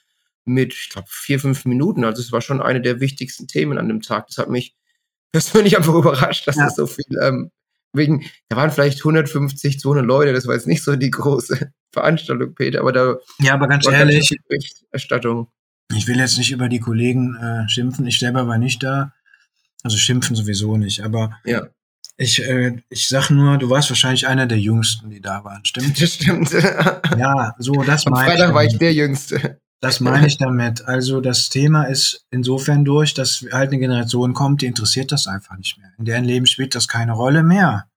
mit, ich glaube, vier, fünf Minuten. Also es war schon eine der wichtigsten Themen an dem Tag. Das hat mich persönlich einfach überrascht, dass Ja. das so viel, ähm, wegen, da waren vielleicht 150, 200 Leute, das war jetzt nicht so die große Veranstaltung, Peter, aber da ja, aber ganz ehrlich, Berichterstattung. Ich will jetzt nicht über die Kollegen äh, schimpfen. Ich selber war nicht da. Also schimpfen sowieso nicht. Aber Ja, ich, äh, ich sag nur, du warst wahrscheinlich einer der Jüngsten, die da waren. Stimmt? das stimmt. Ja, so, das meine ich. Freitag war ich der Jüngste. Das meine ich damit. Also das Thema ist insofern durch, dass halt eine Generation kommt, die interessiert das einfach nicht mehr. In deren Leben spielt das keine Rolle mehr.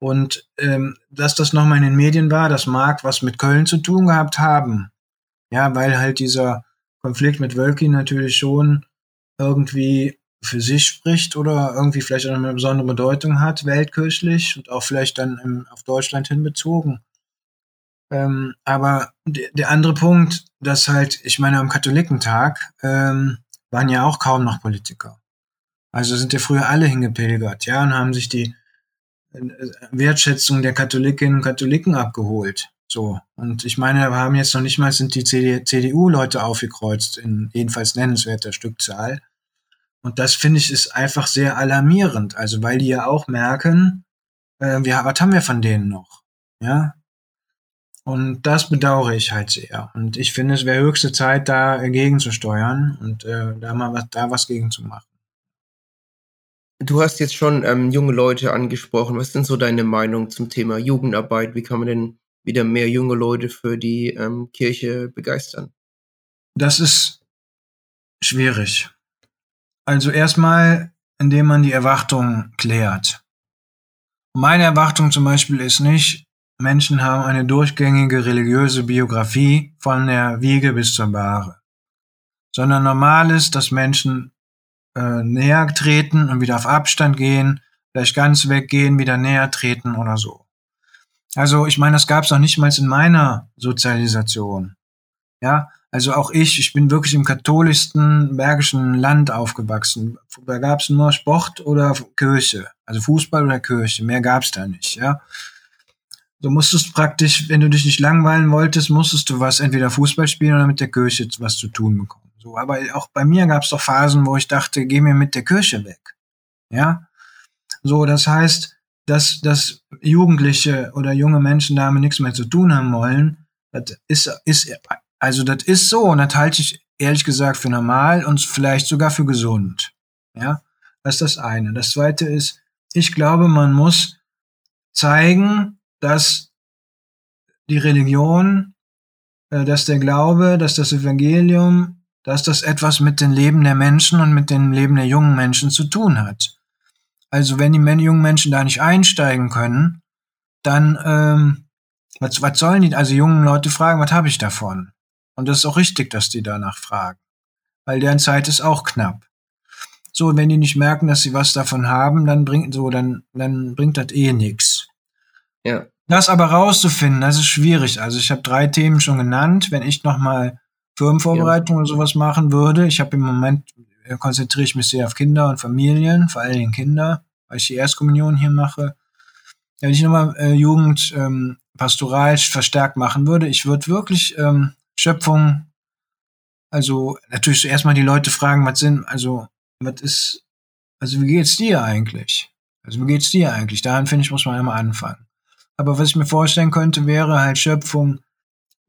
Und ähm, dass das nochmal in den Medien war, das mag was mit Köln zu tun gehabt haben. Ja, weil halt dieser Konflikt mit Wölki natürlich schon irgendwie für sich spricht oder irgendwie vielleicht auch eine besondere Bedeutung hat, weltkirchlich und auch vielleicht dann im, auf Deutschland hin bezogen. Ähm, aber de- der andere Punkt, dass halt, ich meine, am Katholikentag ähm, waren ja auch kaum noch Politiker. Also sind ja früher alle hingepilgert, ja, und haben sich die äh, Wertschätzung der Katholikinnen und Katholiken abgeholt. So. Und ich meine, wir haben jetzt noch nicht mal sind die CD CDU-Leute aufgekreuzt in jedenfalls nennenswerter Stückzahl. Und das finde ich ist einfach sehr alarmierend. Also, weil die ja auch merken, äh, wir, was haben wir von denen noch? Ja. Und das bedauere ich halt sehr. Und ich finde, es wäre höchste Zeit, da äh, gegenzusteuern und äh, da mal was, da was gegen zu machen. Du hast jetzt schon ähm, junge Leute angesprochen. Was ist denn so deine Meinung zum Thema Jugendarbeit? Wie kann man denn wieder mehr junge Leute für die ähm, Kirche begeistern? Das ist schwierig. Also erstmal, indem man die Erwartungen klärt. Meine Erwartung zum Beispiel ist nicht, Menschen haben eine durchgängige religiöse Biografie von der Wiege bis zur Bahre, sondern normal ist, dass Menschen äh, näher treten und wieder auf Abstand gehen, vielleicht ganz weggehen, wieder näher treten oder so. Also ich meine, das gab es noch nicht mal in meiner Sozialisation. Ja, Also auch ich, ich bin wirklich im katholischsten bergischen Land aufgewachsen. Da gab es nur Sport oder Kirche, also Fußball oder Kirche, mehr gab es da nicht, ja. Du musstest praktisch, wenn du dich nicht langweilen wolltest, musstest du was, entweder Fußball spielen oder mit der Kirche was zu tun bekommen. So, aber auch bei mir gab es doch Phasen, wo ich dachte, geh mir mit der Kirche weg. Ja. So, das heißt, dass, dass Jugendliche oder junge Menschen damit nichts mehr zu tun haben wollen, das ist, ist, also das ist so und das halte ich ehrlich gesagt für normal und vielleicht sogar für gesund. Ja. Das ist das eine. Das zweite ist, ich glaube, man muss zeigen, dass die Religion, äh, dass der Glaube, dass das Evangelium, dass das etwas mit dem Leben der Menschen und mit dem Leben der jungen Menschen zu tun hat. Also wenn die jungen Menschen da nicht einsteigen können, dann ähm, was, was sollen die? Also jungen Leute fragen, was habe ich davon? Und das ist auch richtig, dass die danach fragen, weil deren Zeit ist auch knapp. So, wenn die nicht merken, dass sie was davon haben, dann bringt so, dann dann bringt das eh nichts. Ja. Das aber rauszufinden, das ist schwierig. Also ich habe drei Themen schon genannt. Wenn ich nochmal Firmenvorbereitung ja. oder sowas machen würde, ich habe im Moment, äh, konzentriere ich mich sehr auf Kinder und Familien, vor allen Dingen Kinder, weil ich die Erstkommunion hier mache. Wenn ich nochmal äh, Jugend ähm, pastoral verstärkt machen würde, ich würde wirklich ähm, Schöpfung, also natürlich zuerst mal die Leute fragen, was sind, also was ist, also wie geht's dir eigentlich? Also wie geht's dir eigentlich? Daran finde ich, muss man immer anfangen. Aber was ich mir vorstellen könnte, wäre halt Schöpfung,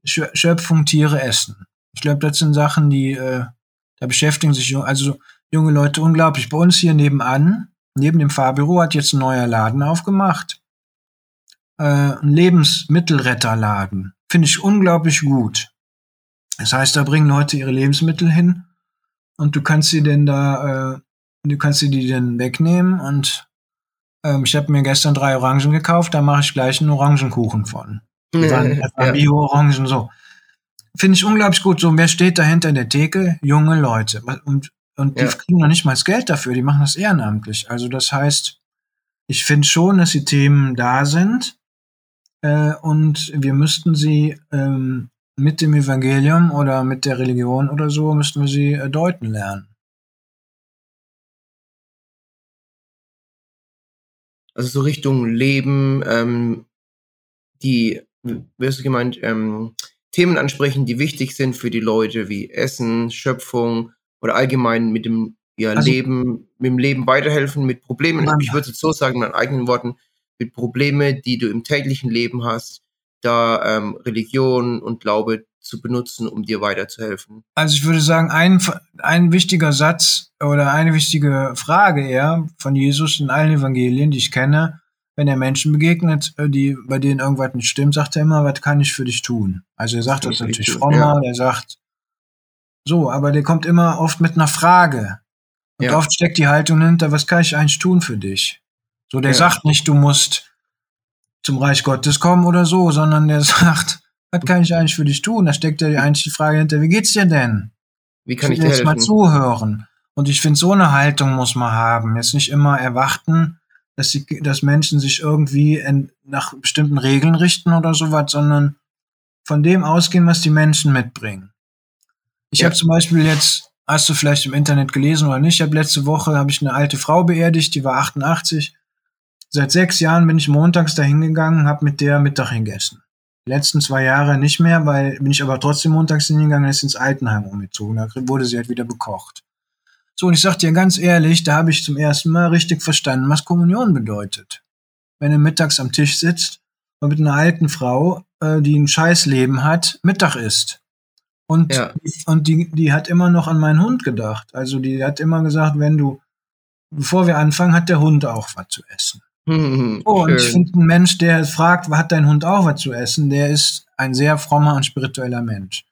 Schöpfung, Tiere essen. Ich glaube, das sind Sachen, die, äh, da beschäftigen sich also junge Leute unglaublich. Bei uns hier nebenan, neben dem Fahrbüro, hat jetzt ein neuer Laden aufgemacht. Äh, ein Lebensmittelretterladen. Finde ich unglaublich gut. Das heißt, da bringen Leute ihre Lebensmittel hin und du kannst sie denn da, äh, du kannst sie die dann wegnehmen und ähm, ich habe mir gestern drei Orangen gekauft, da mache ich gleich einen Orangenkuchen von. ja. Bio-Orangen, so. Finde ich unglaublich gut. So, wer steht da hinter der Theke? Junge Leute. Und, und die ja. kriegen noch nicht mal das Geld dafür, die machen das ehrenamtlich. Also das heißt, ich finde schon, dass die Themen da sind. Äh, und wir müssten sie ähm, mit dem Evangelium oder mit der Religion oder so, müssten wir sie äh, deuten lernen. Also so Richtung Leben, ähm, die, wie hast du gemeint, ähm, Themen ansprechen, die wichtig sind für die Leute, wie Essen, Schöpfung oder allgemein mit dem ja, also, Leben, mit dem Leben weiterhelfen, mit Problemen. Mann. Ich würde es so sagen, in meinen eigenen Worten, mit Problemen, die du im täglichen Leben hast, da ähm, Religion und Glaube zu benutzen, um dir weiterzuhelfen? Also ich würde sagen, ein, ein wichtiger Satz oder eine wichtige Frage eher von Jesus in allen Evangelien, die ich kenne, wenn er Menschen begegnet, äh, die, bei denen irgendwas nicht stimmt, sagt er immer, was kann ich für dich tun? Also er sagt das, das natürlich frommer, ja. er sagt so, aber der kommt immer oft mit einer Frage. Und ja. oft steckt die Haltung hinter, was kann ich eigentlich tun für dich? So, der ja. sagt nicht, du musst zum Reich Gottes kommen oder so, sondern der sagt, was kann ich eigentlich für dich tun? Da steckt ja eigentlich die Frage hinter, wie geht's dir denn? Wie kann ich, ich dir jetzt mal zuhören? Und ich finde, so eine Haltung muss man haben. Jetzt nicht immer erwarten, dass, die, dass Menschen sich irgendwie in, nach bestimmten Regeln richten oder sowas, sondern von dem ausgehen, was die Menschen mitbringen. Ich ja. habe zum Beispiel jetzt, hast du vielleicht im Internet gelesen oder nicht, ich habe letzte Woche habe ich eine alte Frau beerdigt, die war 88. Seit sechs Jahren bin ich montags dahin gegangen, habe mit der Mittag gegessen letzten zwei Jahre nicht mehr, weil bin ich aber trotzdem montags hingegangen, ist ins Altenheim umgezogen. Da wurde sie halt wieder bekocht. So, und ich sag dir ganz ehrlich, da habe ich zum ersten Mal richtig verstanden, was Kommunion bedeutet. Wenn du mittags am Tisch sitzt und mit einer alten Frau, äh, die ein Scheißleben hat, Mittag isst. Und, ja. und die, die hat immer noch an meinen Hund gedacht. Also die hat immer gesagt, wenn du, bevor wir anfangen, hat der Hund auch was zu essen. Mhm, oh, und ich finde, ein Mensch, der fragt, hat dein Hund auch was zu essen, der ist ein sehr frommer und spiritueller Mensch.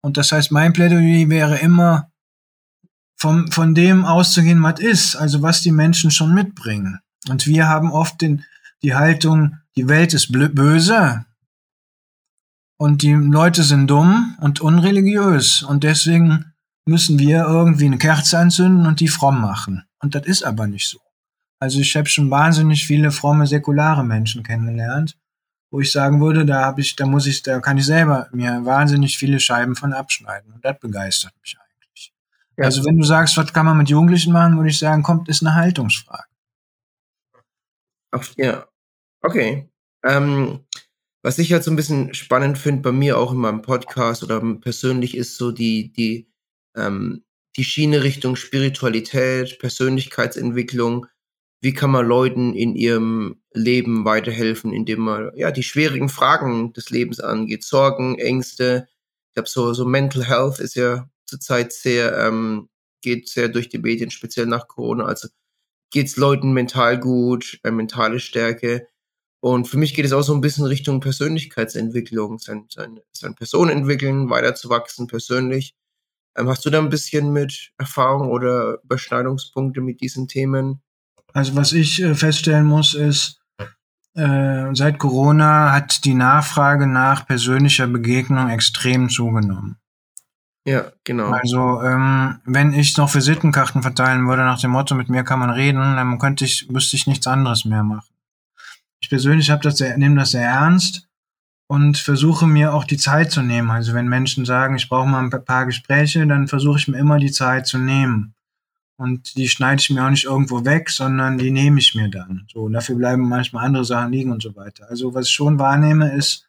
Und das heißt, mein Plädoyer wäre immer, vom, von dem auszugehen, was ist, also was die Menschen schon mitbringen. Und wir haben oft den, die Haltung, die Welt ist böse und die Leute sind dumm und unreligiös und deswegen müssen wir irgendwie eine Kerze anzünden und die fromm machen. Und das ist aber nicht so. Also ich habe schon wahnsinnig viele fromme, säkulare Menschen kennengelernt, wo ich sagen würde, da habe ich, da muss ich, da kann ich selber mir wahnsinnig viele Scheiben von abschneiden. Und das begeistert mich eigentlich. Ja. Also wenn du sagst, was kann man mit Jugendlichen machen, würde ich sagen, kommt, ist eine Haltungsfrage. Ja, okay. Ähm, was ich halt so ein bisschen spannend finde bei mir auch in meinem Podcast oder persönlich ist so die, die, ähm, die Schiene Richtung Spiritualität, Persönlichkeitsentwicklung. Wie kann man Leuten in ihrem Leben weiterhelfen, indem man ja die schwierigen Fragen des Lebens angeht, Sorgen, Ängste. Ich habe so so Mental Health ist ja zurzeit sehr ähm, geht sehr durch die Medien, speziell nach Corona. Also geht's Leuten mental gut, äh, mentale Stärke. Und für mich geht es auch so ein bisschen Richtung Persönlichkeitsentwicklung, sein, sein, sein Person entwickeln, weiterzuwachsen persönlich. Ähm, hast du da ein bisschen mit Erfahrung oder Überschneidungspunkte mit diesen Themen? Also was ich äh, feststellen muss, ist, äh, seit Corona hat die Nachfrage nach persönlicher Begegnung extrem zugenommen. Ja, genau. Also, ähm, wenn ich noch Visitenkarten verteilen würde nach dem Motto, mit mir kann man reden, dann könnte ich, müsste ich nichts anderes mehr machen. Ich persönlich habe das sehr, nehme das sehr ernst und versuche mir auch die Zeit zu nehmen. Also wenn Menschen sagen, ich brauche mal ein paar Gespräche, dann versuche ich mir immer die Zeit zu nehmen. Und die schneide ich mir auch nicht irgendwo weg, sondern die nehme ich mir dann. So, und dafür bleiben manchmal andere Sachen liegen und so weiter. Also was ich schon wahrnehme, ist,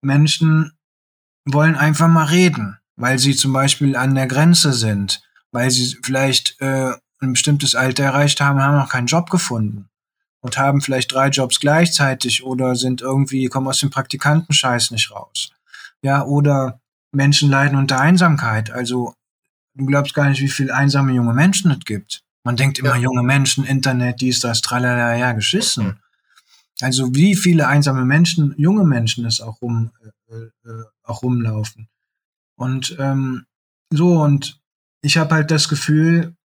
Menschen wollen einfach mal reden weil sie zum Beispiel an der Grenze sind, weil sie vielleicht äh, ein bestimmtes Alter erreicht haben, haben noch keinen Job gefunden und haben vielleicht drei Jobs gleichzeitig oder sind irgendwie, kommen aus dem Praktikantenscheiß nicht raus. Ja, oder Menschen leiden unter Einsamkeit. Also du glaubst gar nicht, wie viele einsame junge Menschen es gibt. Man denkt immer, ja. junge Menschen, Internet, dies, das, tralala, ja, geschissen. Also wie viele einsame Menschen, junge Menschen es auch rum, äh, äh, auch rumlaufen. Und ähm, so, und ich habe halt das Gefühl,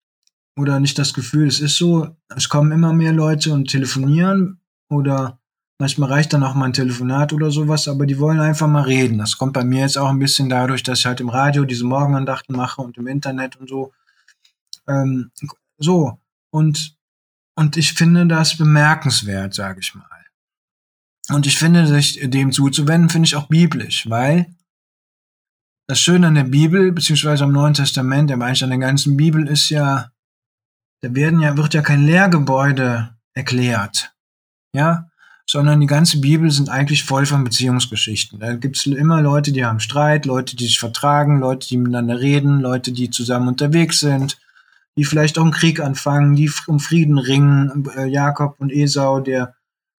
oder nicht das Gefühl, es ist so, es kommen immer mehr Leute und telefonieren oder manchmal reicht dann auch mal ein Telefonat oder sowas, aber die wollen einfach mal reden. Das kommt bei mir jetzt auch ein bisschen dadurch, dass ich halt im Radio diese Morgenandachten mache und im Internet und so. Ähm, so, und, und ich finde das bemerkenswert, sage ich mal. Und ich finde, sich dem zuzuwenden, finde ich auch biblisch, weil das Schöne an der Bibel, beziehungsweise am Neuen Testament, aber eigentlich an der ganzen Bibel, ist ja, da werden ja, wird ja kein Lehrgebäude erklärt. Ja, sondern die ganze Bibel sind eigentlich voll von Beziehungsgeschichten. Da gibt's immer Leute, die haben Streit, Leute, die sich vertragen, Leute, die miteinander reden, Leute, die zusammen unterwegs sind, die vielleicht auch einen Krieg anfangen, die um Frieden ringen, äh, Jakob und Esau, der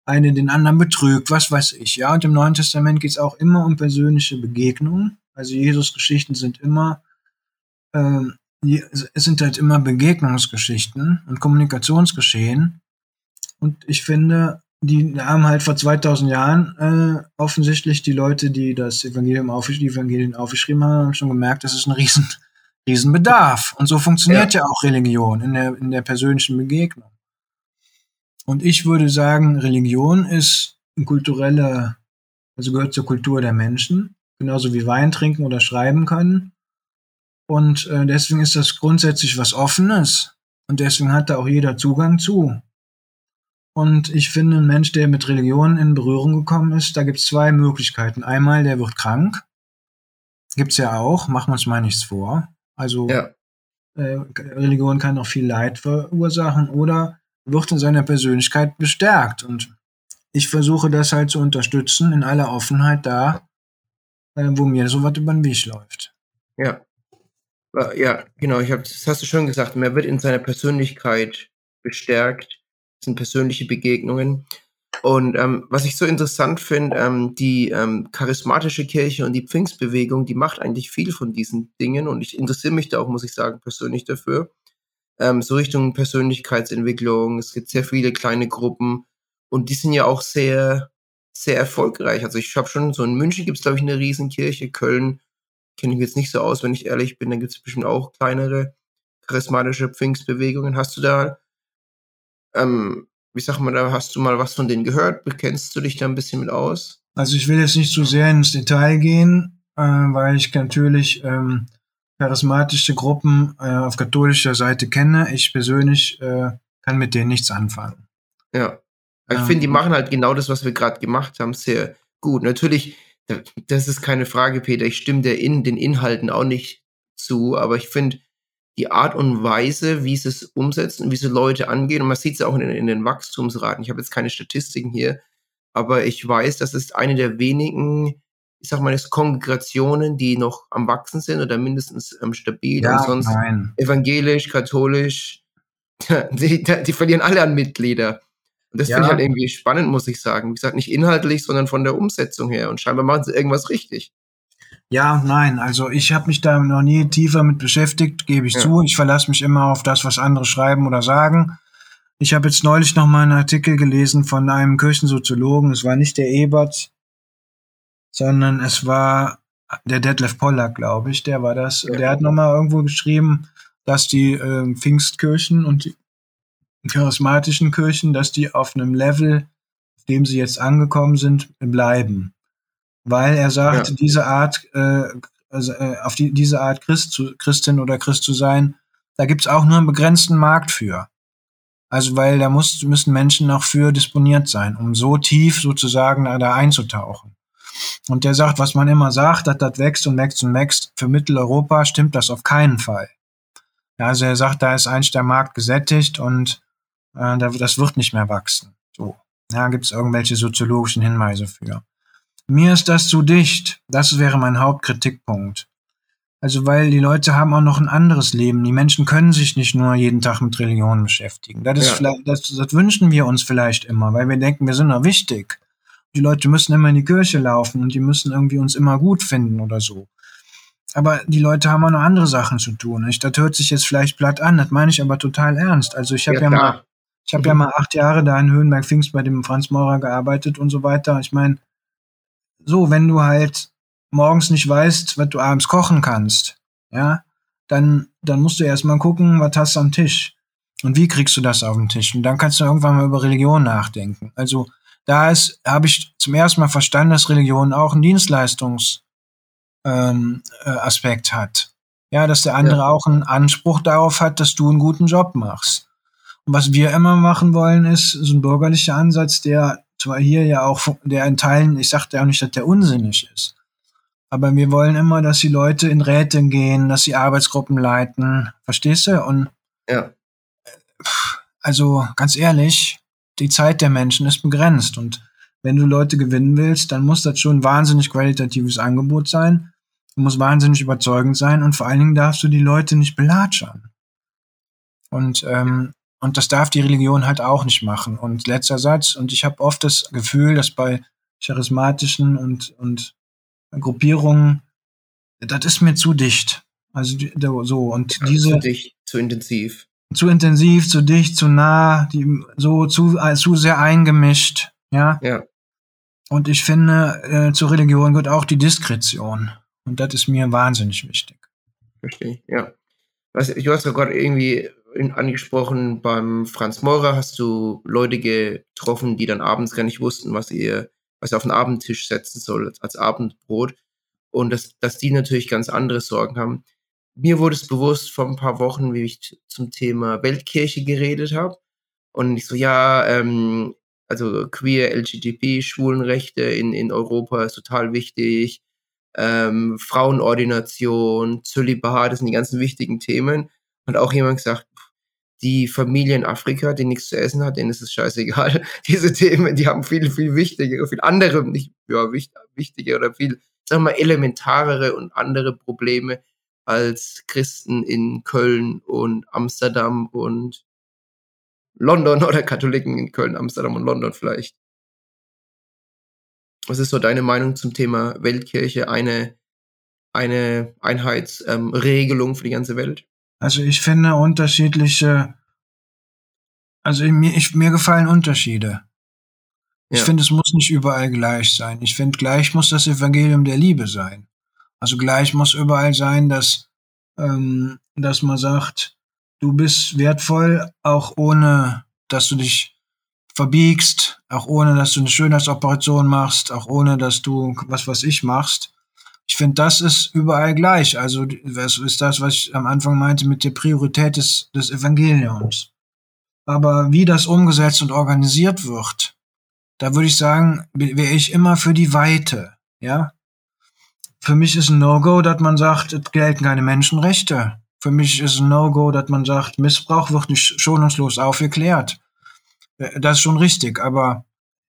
eine den anderen betrügt, was weiß ich. Ja, und im Neuen Testament geht's auch immer um persönliche Begegnungen. Also Jesus-Geschichten sind immer, ähm, es sind halt immer Begegnungsgeschichten und Kommunikationsgeschehen. Und ich finde, die haben halt vor 2000 Jahren äh, offensichtlich die Leute, die das Evangelium, auf, die Evangelien aufgeschrieben haben, haben schon gemerkt, das ist ein riesen, riesen Bedarf. Und so funktioniert ja. ja auch Religion in der, in der persönlichen Begegnung. Und ich würde sagen, Religion ist eine kulturelle, also gehört zur Kultur der Menschen genauso wie Wein trinken oder schreiben können. Und äh, deswegen ist das grundsätzlich was Offenes. Und deswegen hat da auch jeder Zugang zu. Und ich finde, ein Mensch, der mit Religion in Berührung gekommen ist, da gibt es zwei Möglichkeiten. Einmal, der wird krank. Gibt's ja auch, machen wir uns mal nichts vor. Also ja. äh, Religion kann auch viel Leid verursachen oder wird in seiner Persönlichkeit bestärkt. Und ich versuche das halt zu unterstützen in aller Offenheit da, äh, wo mir sowas über den Weg läuft. Ja. Äh, ja, genau, ich hab, das hast du schon gesagt, man wird in seiner Persönlichkeit bestärkt. Das sind persönliche Begegnungen. Und ähm, was ich so interessant finde, ähm, die ähm, charismatische Kirche und die Pfingstbewegung, die macht eigentlich viel von diesen Dingen und ich interessiere mich da auch, muss ich sagen, persönlich dafür. Ähm, so Richtung Persönlichkeitsentwicklung, es gibt sehr viele kleine Gruppen und die sind ja auch sehr sehr erfolgreich. Also ich habe schon, so in München gibt es, glaube ich, eine Riesenkirche, Köln kenne ich jetzt nicht so aus, wenn ich ehrlich bin, da gibt es bestimmt auch kleinere charismatische Pfingstbewegungen. Hast du da, ähm, wie sagt man da, hast du mal was von denen gehört? Bekennst du dich da ein bisschen mit aus? Also ich will jetzt nicht zu sehr ins Detail gehen, äh, weil ich natürlich ähm, charismatische Gruppen äh, auf katholischer Seite kenne. Ich persönlich äh, kann mit denen nichts anfangen. Ja. Ich finde, die machen halt genau das, was wir gerade gemacht haben, sehr gut. Natürlich, das ist keine Frage, Peter. Ich stimme der in, den Inhalten auch nicht zu, aber ich finde die Art und Weise, wie sie es umsetzen, wie sie Leute angehen, und man sieht es auch in, in den Wachstumsraten. Ich habe jetzt keine Statistiken hier, aber ich weiß, das ist eine der wenigen, ich sag mal, Kongregationen, die noch am Wachsen sind oder mindestens ähm, stabil. Ja, und sonst nein. evangelisch, katholisch, die, die verlieren alle an Mitglieder. Und das Ja. finde ich halt irgendwie spannend, muss ich sagen. Wie gesagt, nicht inhaltlich, sondern von der Umsetzung her. Und scheinbar machen sie irgendwas richtig. Ja, nein, also ich habe mich da noch nie tiefer mit beschäftigt, gebe ich Ja. zu. Ich verlasse mich immer auf das, was andere schreiben oder sagen. Ich habe jetzt neulich noch mal einen Artikel gelesen von einem Kirchensoziologen. Es war nicht der Ebert, sondern es war der Detlef Pollack, glaube ich. Der war das. Ja. Der hat noch mal irgendwo geschrieben, dass die ähm, Pfingstkirchen und die charismatischen Kirchen, dass die auf einem Level, auf dem sie jetzt angekommen sind, bleiben. Weil er sagt, Ja. diese Art, äh, also, äh, auf die, diese Art Christ zu, Christin oder Christ zu sein, da gibt's auch nur einen begrenzten Markt für. Also weil da muss, müssen Menschen noch für disponiert sein, um so tief sozusagen da, da einzutauchen. Und der sagt, was man immer sagt, dass das wächst und wächst und wächst, für Mitteleuropa stimmt das auf keinen Fall. Ja, also er sagt, da ist eigentlich der Markt gesättigt und äh, da- das wird nicht mehr wachsen. So. Ja, gibt es irgendwelche soziologischen Hinweise für. Mir ist das zu dicht. Das wäre mein Hauptkritikpunkt. Also, weil die Leute haben auch noch ein anderes Leben. Die Menschen können sich nicht nur jeden Tag mit Religion beschäftigen. Das, ist Ja. vielleicht, das, das wünschen wir uns vielleicht immer, weil wir denken, wir sind doch wichtig. Die Leute müssen immer in die Kirche laufen und die müssen irgendwie uns immer gut finden oder so. Aber die Leute haben auch noch andere Sachen zu tun. Ich, das hört sich jetzt vielleicht platt an, das meine ich aber total ernst. Also ich habe ja, klar. mal, ich habe Mhm. ja mal acht Jahre da in Höhenberg Pfingst bei dem Franz Maurer gearbeitet und so weiter. Ich meine, so, wenn du halt morgens nicht weißt, was du abends kochen kannst, ja, dann, dann musst du erstmal gucken, was hast du am Tisch. Und wie kriegst du das auf den Tisch? Und dann kannst du irgendwann mal über Religion nachdenken. Also da ist, habe ich zum ersten Mal verstanden, dass Religion auch einen Dienstleistungs ähm, äh, hat. Ja, dass der andere Ja. auch einen Anspruch darauf hat, dass du einen guten Job machst. Und was wir immer machen wollen, ist so ein bürgerlicher Ansatz, der zwar hier ja auch, der in Teilen, ich sagte ja auch nicht, dass der unsinnig ist. Aber wir wollen immer, dass die Leute in Räte gehen, dass sie Arbeitsgruppen leiten. Verstehst du? Und Ja. also ganz ehrlich, die Zeit der Menschen ist begrenzt. Und wenn du Leute gewinnen willst, dann muss das schon ein wahnsinnig qualitatives Angebot sein. Du musst wahnsinnig überzeugend sein und vor allen Dingen darfst du die Leute nicht belatschern. Und, ähm, und das darf die Religion halt auch nicht machen. Und letzter Satz, und ich habe oft das Gefühl, dass bei charismatischen und, und Gruppierungen, das ist mir zu dicht. Also so, und diese Zu dich, zu intensiv. zu intensiv, zu dicht, zu nah, die, so zu, äh, zu sehr eingemischt, ja. Ja. Und ich finde, äh, zur Religion gehört auch die Diskretion. Und das ist mir wahnsinnig wichtig. Verstehe, ja. Was, du hast ja gerade irgendwie in- angesprochen, beim Franz Meurer hast du Leute getroffen, die dann abends gar nicht wussten, was ihr, was ihr auf den Abendtisch setzen soll, als, als Abendbrot. Und dass, dass die natürlich ganz andere Sorgen haben. Mir wurde es bewusst vor ein paar Wochen, wie ich zum Thema Weltkirche geredet habe. Und ich so, ja, ähm, also queer, LGBT, Schwulenrechte in, in Europa ist total wichtig ähm, Frauenordination, Zölibat, das sind die ganzen wichtigen Themen. Und auch jemand gesagt, die Familie in Afrika, die nichts zu essen hat, denen ist es scheißegal. Diese Themen, die haben viel, viel wichtigere, viel andere, nicht, ja, wichtig, wichtige oder viel, wir mal, elementarere und andere Probleme als Christen in Köln und Amsterdam und London oder Katholiken in Köln, Amsterdam und London vielleicht. Was ist so deine Meinung zum Thema Weltkirche? Eine, eine Einheitsregelung ähm, für die ganze Welt? Also ich finde unterschiedliche, also mir, ich, mir gefallen Unterschiede. Ich Ja. finde, es muss nicht überall gleich sein. Ich finde, gleich muss das Evangelium der Liebe sein. Also gleich muss überall sein, dass, ähm, dass man sagt, du bist wertvoll, auch ohne, dass du dich verbiegst, auch ohne, dass du eine Schönheitsoperation machst, auch ohne, dass du was was ich machst. Ich finde, das ist überall gleich. Also das ist das, was ich am Anfang meinte mit der Priorität des, des Evangeliums. Aber wie das umgesetzt und organisiert wird, da würde ich sagen, wäre ich immer für die Weite, ja. Für mich ist ein No-Go, dass man sagt, es gelten keine Menschenrechte. Für mich ist ein No-Go, dass man sagt, Missbrauch wird nicht schonungslos aufgeklärt. Äh, das ist schon richtig, aber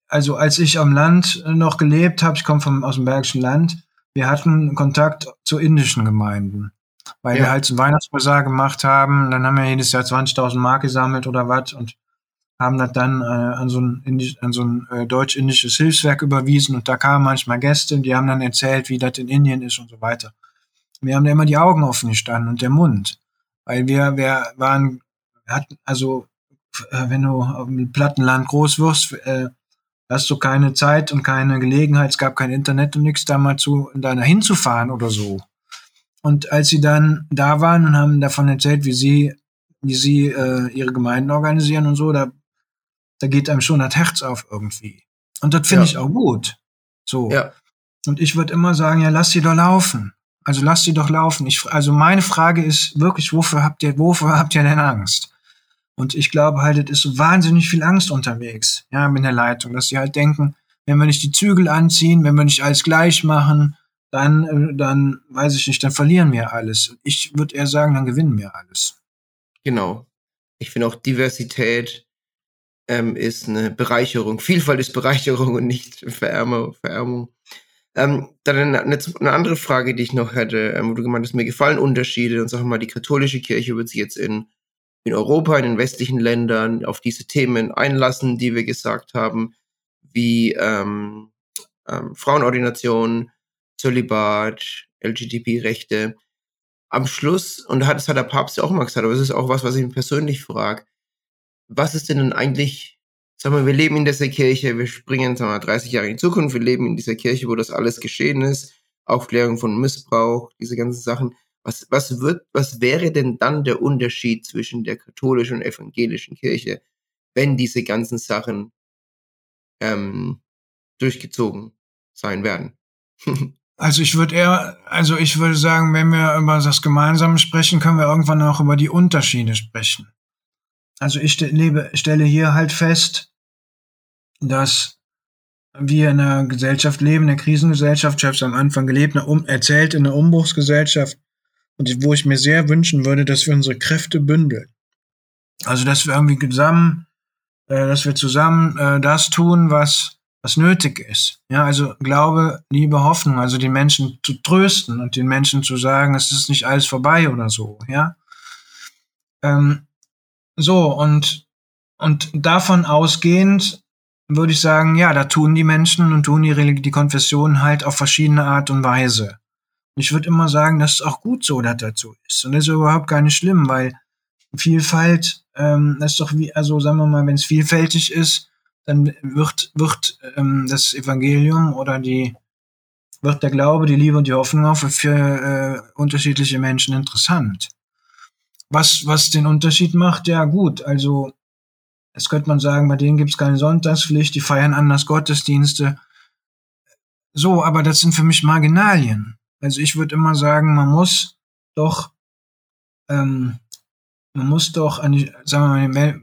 also als ich am Land noch gelebt habe, ich komme aus dem Bergischen Land, wir hatten Kontakt zu indischen Gemeinden, weil ja. wir halt so Weihnachtsbasar gemacht haben. Dann haben wir jedes Jahr 20.000 Mark gesammelt oder was und haben das dann äh, an so ein, Indisch, an so ein äh, deutsch-indisches Hilfswerk überwiesen und da kamen manchmal Gäste und die haben dann erzählt, wie das in Indien ist und so weiter. Wir haben da immer die Augen offen gestanden und der Mund, weil wir, wir waren, hatten, also äh, wenn du auf dem Plattenland groß wirst, äh, hast du keine Zeit und keine Gelegenheit, es gab kein Internet und nichts da mal zu, da hinzufahren oder so. Und als sie dann da waren und haben davon erzählt, wie sie, wie sie äh, ihre Gemeinden organisieren und so, da da geht einem schon das Herz auf irgendwie. Und das finde ja. ich auch gut. So. Ja. Und ich würde immer sagen, ja, lass sie doch laufen. Also lass sie doch laufen. Ich, also meine Frage ist wirklich, wofür habt ihr, wofür habt ihr denn Angst? Und ich glaube halt, es ist wahnsinnig viel Angst unterwegs, ja, in der Leitung, dass sie halt denken, wenn wir nicht die Zügel anziehen, wenn wir nicht alles gleich machen, dann, äh, dann weiß ich nicht, dann verlieren wir alles. Ich würde eher sagen, dann gewinnen wir alles. Genau. Ich finde auch Diversität ähm, ist eine Bereicherung. Vielfalt ist Bereicherung und nicht Verärmung. Verärmung. Ähm, dann eine, eine, andere Frage, die ich noch hätte, ähm, wo du gemeint hast, mir gefallen Unterschiede und sag mal, die katholische Kirche wird sich jetzt in, in Europa, in den westlichen Ländern auf diese Themen einlassen, die wir gesagt haben, wie ähm, ähm, Frauenordination, Zölibat, LGTB-Rechte. Am Schluss, und das hat der Papst ja auch mal gesagt, aber es ist auch was, was ich mich persönlich frage, was ist denn eigentlich, sagen wir, wir leben in dieser Kirche, wir springen, sagen wir, 30 Jahre in die Zukunft, wir leben in dieser Kirche, wo das alles geschehen ist, Aufklärung von Missbrauch, diese ganzen Sachen. Was, was wird, was wäre denn dann der Unterschied zwischen der katholischen und evangelischen Kirche, wenn diese ganzen Sachen ähm, durchgezogen sein werden? Also ich würde eher, also ich würde sagen, wenn wir über das Gemeinsame sprechen, können wir irgendwann auch über die Unterschiede sprechen. Also ich lebe, stelle hier halt fest, dass wir in einer Gesellschaft leben, in einer Krisengesellschaft. Ich habe es am Anfang gelebt, eine um, erzählt in einer Umbruchsgesellschaft, und wo ich mir sehr wünschen würde, dass wir unsere Kräfte bündeln. Also dass wir irgendwie zusammen, äh, dass wir zusammen äh, das tun, was was nötig ist. Ja, also Glaube, Liebe, Hoffnung, also den Menschen zu trösten und den Menschen zu sagen, es ist nicht alles vorbei oder so. Ja. Ähm, so, und, und davon ausgehend würde ich sagen, ja, da tun die Menschen und tun die, die Konfessionen halt auf verschiedene Art und Weise. Ich würde immer sagen, das ist auch gut so, dass das so ist. Und das ist überhaupt gar nicht schlimm, weil Vielfalt, ähm, das ist doch wie, also sagen wir mal, wenn es vielfältig ist, dann wird, wird ähm, das Evangelium oder die, wird der Glaube, die Liebe und die Hoffnung auch für, für äh, unterschiedliche Menschen interessant. Was, was den Unterschied macht, ja gut, also es könnte man sagen, bei denen gibt es keine Sonntagspflicht, die feiern anders Gottesdienste. So, aber das sind für mich Marginalien. Also ich würde immer sagen, man muss doch, ähm, man muss doch an die, sagen wir mal,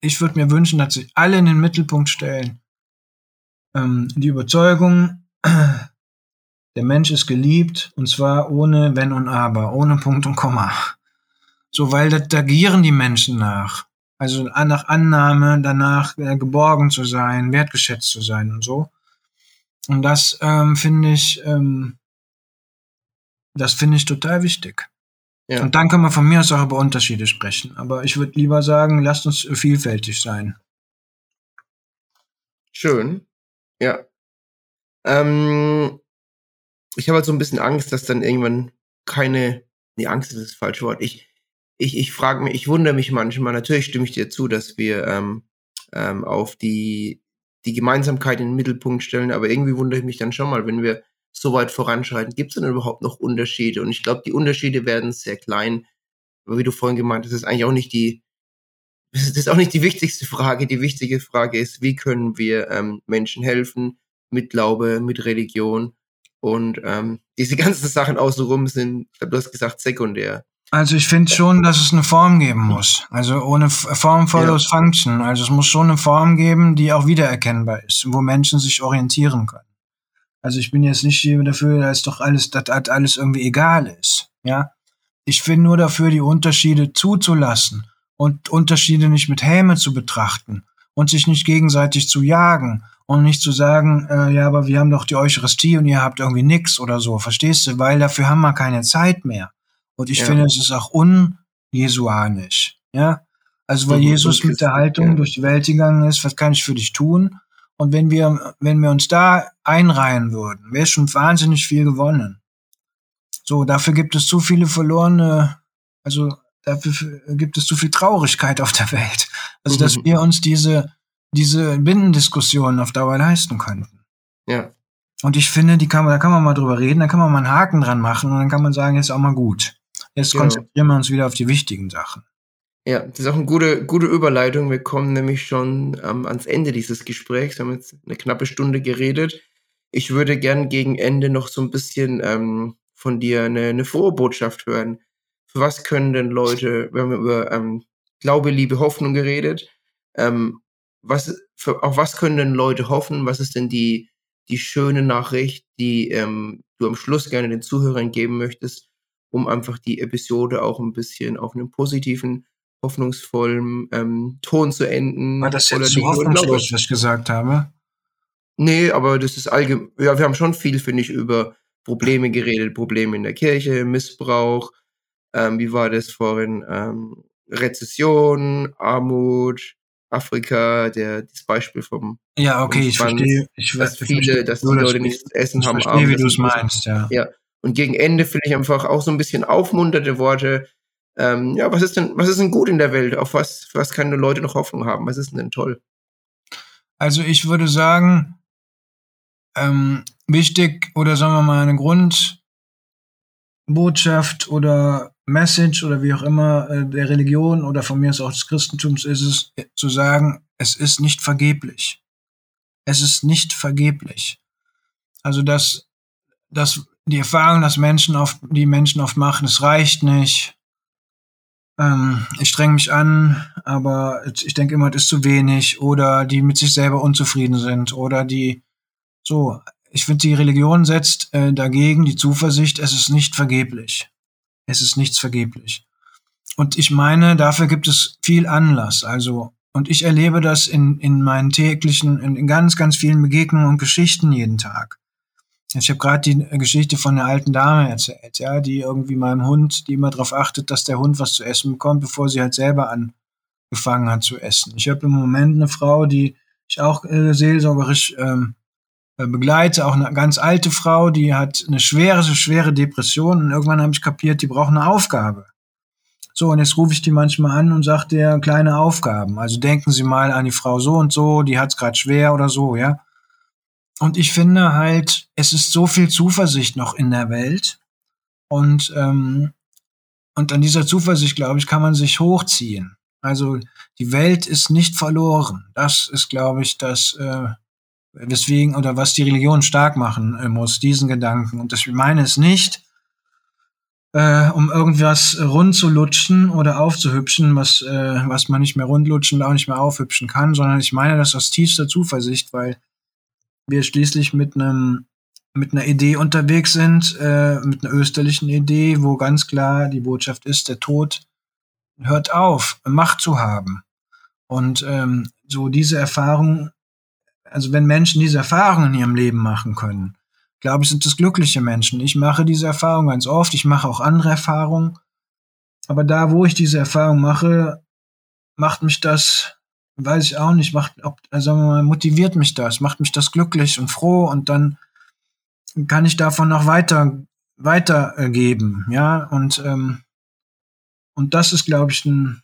ich würde mir wünschen, dass sich alle in den Mittelpunkt stellen. Ähm, die Überzeugung, der Mensch ist geliebt, und zwar ohne Wenn und Aber, ohne Punkt und Komma. So, weil da, da gieren die Menschen nach. Also nach Annahme, danach äh, geborgen zu sein, wertgeschätzt zu sein und so. Und das ähm, finde ich, ähm, das finde ich total wichtig. Ja. Und dann kann man von mir aus auch über Unterschiede sprechen. Aber ich würde lieber sagen, lasst uns vielfältig sein. Schön. Ja. Ähm, ich habe halt so ein bisschen Angst, dass dann irgendwann keine, nee, Angst ist das falsche Wort. Ich, ich, ich frage mich, ich wundere mich manchmal, natürlich stimme ich dir zu, dass wir ähm, ähm, auf die, die Gemeinsamkeit in den Mittelpunkt stellen, aber irgendwie wundere ich mich dann schon mal, wenn wir so weit voranschreiten, gibt es denn überhaupt noch Unterschiede? Und ich glaube, die Unterschiede werden sehr klein. Aber wie du vorhin gemeint hast, ist eigentlich auch nicht die, das ist auch nicht die wichtigste Frage. Die wichtige Frage ist, wie können wir ähm, Menschen helfen mit Glaube, mit Religion? Und ähm, diese ganzen Sachen außenrum sind, ich glaube, du hast gesagt, sekundär. Also ich finde schon, dass es eine Form geben muss. Also ohne Form follows ja. Function. Also es muss schon eine Form geben, die auch wiedererkennbar ist, wo Menschen sich orientieren können. Also ich bin jetzt nicht dafür, dass doch alles, dass alles irgendwie egal ist. Ja, ich bin nur dafür, die Unterschiede zuzulassen und Unterschiede nicht mit Häme zu betrachten und sich nicht gegenseitig zu jagen und nicht zu sagen, äh, ja, aber wir haben doch die Eucharistie und ihr habt irgendwie nix oder so, verstehst du? Weil dafür haben wir keine Zeit mehr. Und ich ja. finde, es ist auch unjesuanisch. Ja, also weil Jesus mit der Haltung ja. durch die Welt gegangen ist, was kann ich für dich tun? Und wenn wir, wenn wir uns da einreihen würden, wäre schon wahnsinnig viel gewonnen. So, dafür gibt es zu viele verlorene, also dafür gibt es zu viel Traurigkeit auf der Welt. Also, dass mhm. wir uns diese, diese Binnendiskussionen auf Dauer leisten könnten. Ja. Und ich finde, die kann man, da kann man mal drüber reden, da kann man mal einen Haken dran machen und dann kann man sagen, jetzt auch mal gut. Jetzt genau. konzentrieren wir uns wieder auf die wichtigen Sachen. Ja, das ist auch eine gute, gute Überleitung. Wir kommen nämlich schon ähm, ans Ende dieses Gesprächs. Wir haben jetzt eine knappe Stunde geredet. Ich würde gern gegen Ende noch so ein bisschen ähm, von dir eine, eine frohe Botschaft hören. Für was können denn Leute, wir haben über ähm, Glaube, Liebe, Hoffnung geredet. Ähm, was, für, auf was können denn Leute hoffen? Was ist denn die, die schöne Nachricht, die ähm, du am Schluss gerne den Zuhörern geben möchtest, um einfach die Episode auch ein bisschen auf einem positiven, hoffnungsvollen ähm, Ton zu enden. War das jetzt zu hoffnungslos, was ich gesagt habe? Nee, aber das ist allgemein, ja, wir haben schon viel, finde ich, über Probleme geredet, Probleme in der Kirche, Missbrauch, ähm, wie war das vorhin, ähm, Rezession, Armut, Afrika, der, das Beispiel vom Ja, okay, ich verstehe. Ich, dass viele, verstehe, dass die Leute nichts zu essen ich haben. Ich verstehe, wie du es meinst, ja. Ja, und gegen Ende finde ich einfach auch so ein bisschen aufmunternde Worte. Ähm, ja, was ist denn, was ist denn gut in der Welt? Auf was, was können Leute noch Hoffnung haben? Was ist denn toll? Also ich würde sagen, ähm, wichtig oder sagen wir mal eine Grundbotschaft oder Message oder wie auch immer äh, der Religion oder von mir aus auch des Christentums ist es äh, zu sagen, es ist nicht vergeblich. Es ist nicht vergeblich. Also dass, dass die Erfahrung, dass Menschen oft, die Menschen oft machen, es reicht nicht. Ähm, ich streng mich an, aber ich denke immer, es ist zu wenig oder die mit sich selber unzufrieden sind oder die so. Ich finde, die Religion setzt äh, dagegen die Zuversicht, es ist nicht vergeblich. Es ist nichts vergeblich. Und ich meine, dafür gibt es viel Anlass. Also, und ich erlebe das in, in meinen täglichen, in, in ganz, ganz vielen Begegnungen und Geschichten jeden Tag. Ich habe gerade die Geschichte von einer alten Dame erzählt, ja, die irgendwie meinem Hund, die immer darauf achtet, dass der Hund was zu essen bekommt, bevor sie halt selber angefangen hat zu essen. Ich habe im Moment eine Frau, die ich auch äh, seelsorgerisch ähm, äh, begleite, auch eine ganz alte Frau, die hat eine schwere, schwere Depression und irgendwann habe ich kapiert, die braucht eine Aufgabe. So, und jetzt rufe ich die manchmal an und sage der kleine Aufgaben. Also denken Sie mal an die Frau so und so, die hat es gerade schwer oder so, ja. Und ich finde halt, es ist so viel Zuversicht noch in der Welt. Und, ähm, und an dieser Zuversicht, glaube ich, kann man sich hochziehen. Also die Welt ist nicht verloren. Das ist, glaube ich, das, äh, weswegen oder was die Religion stark machen äh, muss, diesen Gedanken. Und das ich meine es nicht, äh, um irgendwas rund zu lutschen oder aufzuhübschen, was, äh, was man nicht mehr rundlutschen und auch nicht mehr aufhübschen kann, sondern ich meine das aus tiefster Zuversicht, weil wir schließlich mit einem mit einer Idee unterwegs sind, äh, mit einer österlichen Idee, wo ganz klar die Botschaft ist, der Tod hört auf, Macht zu haben. Und ähm, so diese Erfahrung also wenn Menschen diese Erfahrungen in ihrem Leben machen können, glaube ich, sind es glückliche Menschen. Ich mache diese Erfahrung ganz oft, ich mache auch andere Erfahrungen. Aber da, wo ich diese Erfahrung mache, macht mich das, weiß ich auch nicht, macht, ob, also motiviert mich das, macht mich das glücklich und froh und dann kann ich davon noch weiter weitergeben, ja und ähm, und das ist, glaube ich, ein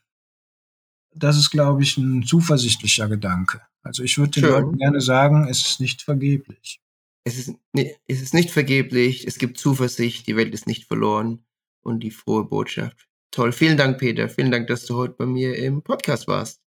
das ist, glaube ich, ein zuversichtlicher Gedanke. Also ich würde den Leuten gerne sagen, es ist nicht vergeblich. Es ist, es ist nicht vergeblich, es gibt Zuversicht, die Welt ist nicht verloren und die frohe Botschaft. Toll, vielen Dank, Peter. Vielen Dank, dass du heute bei mir im Podcast warst.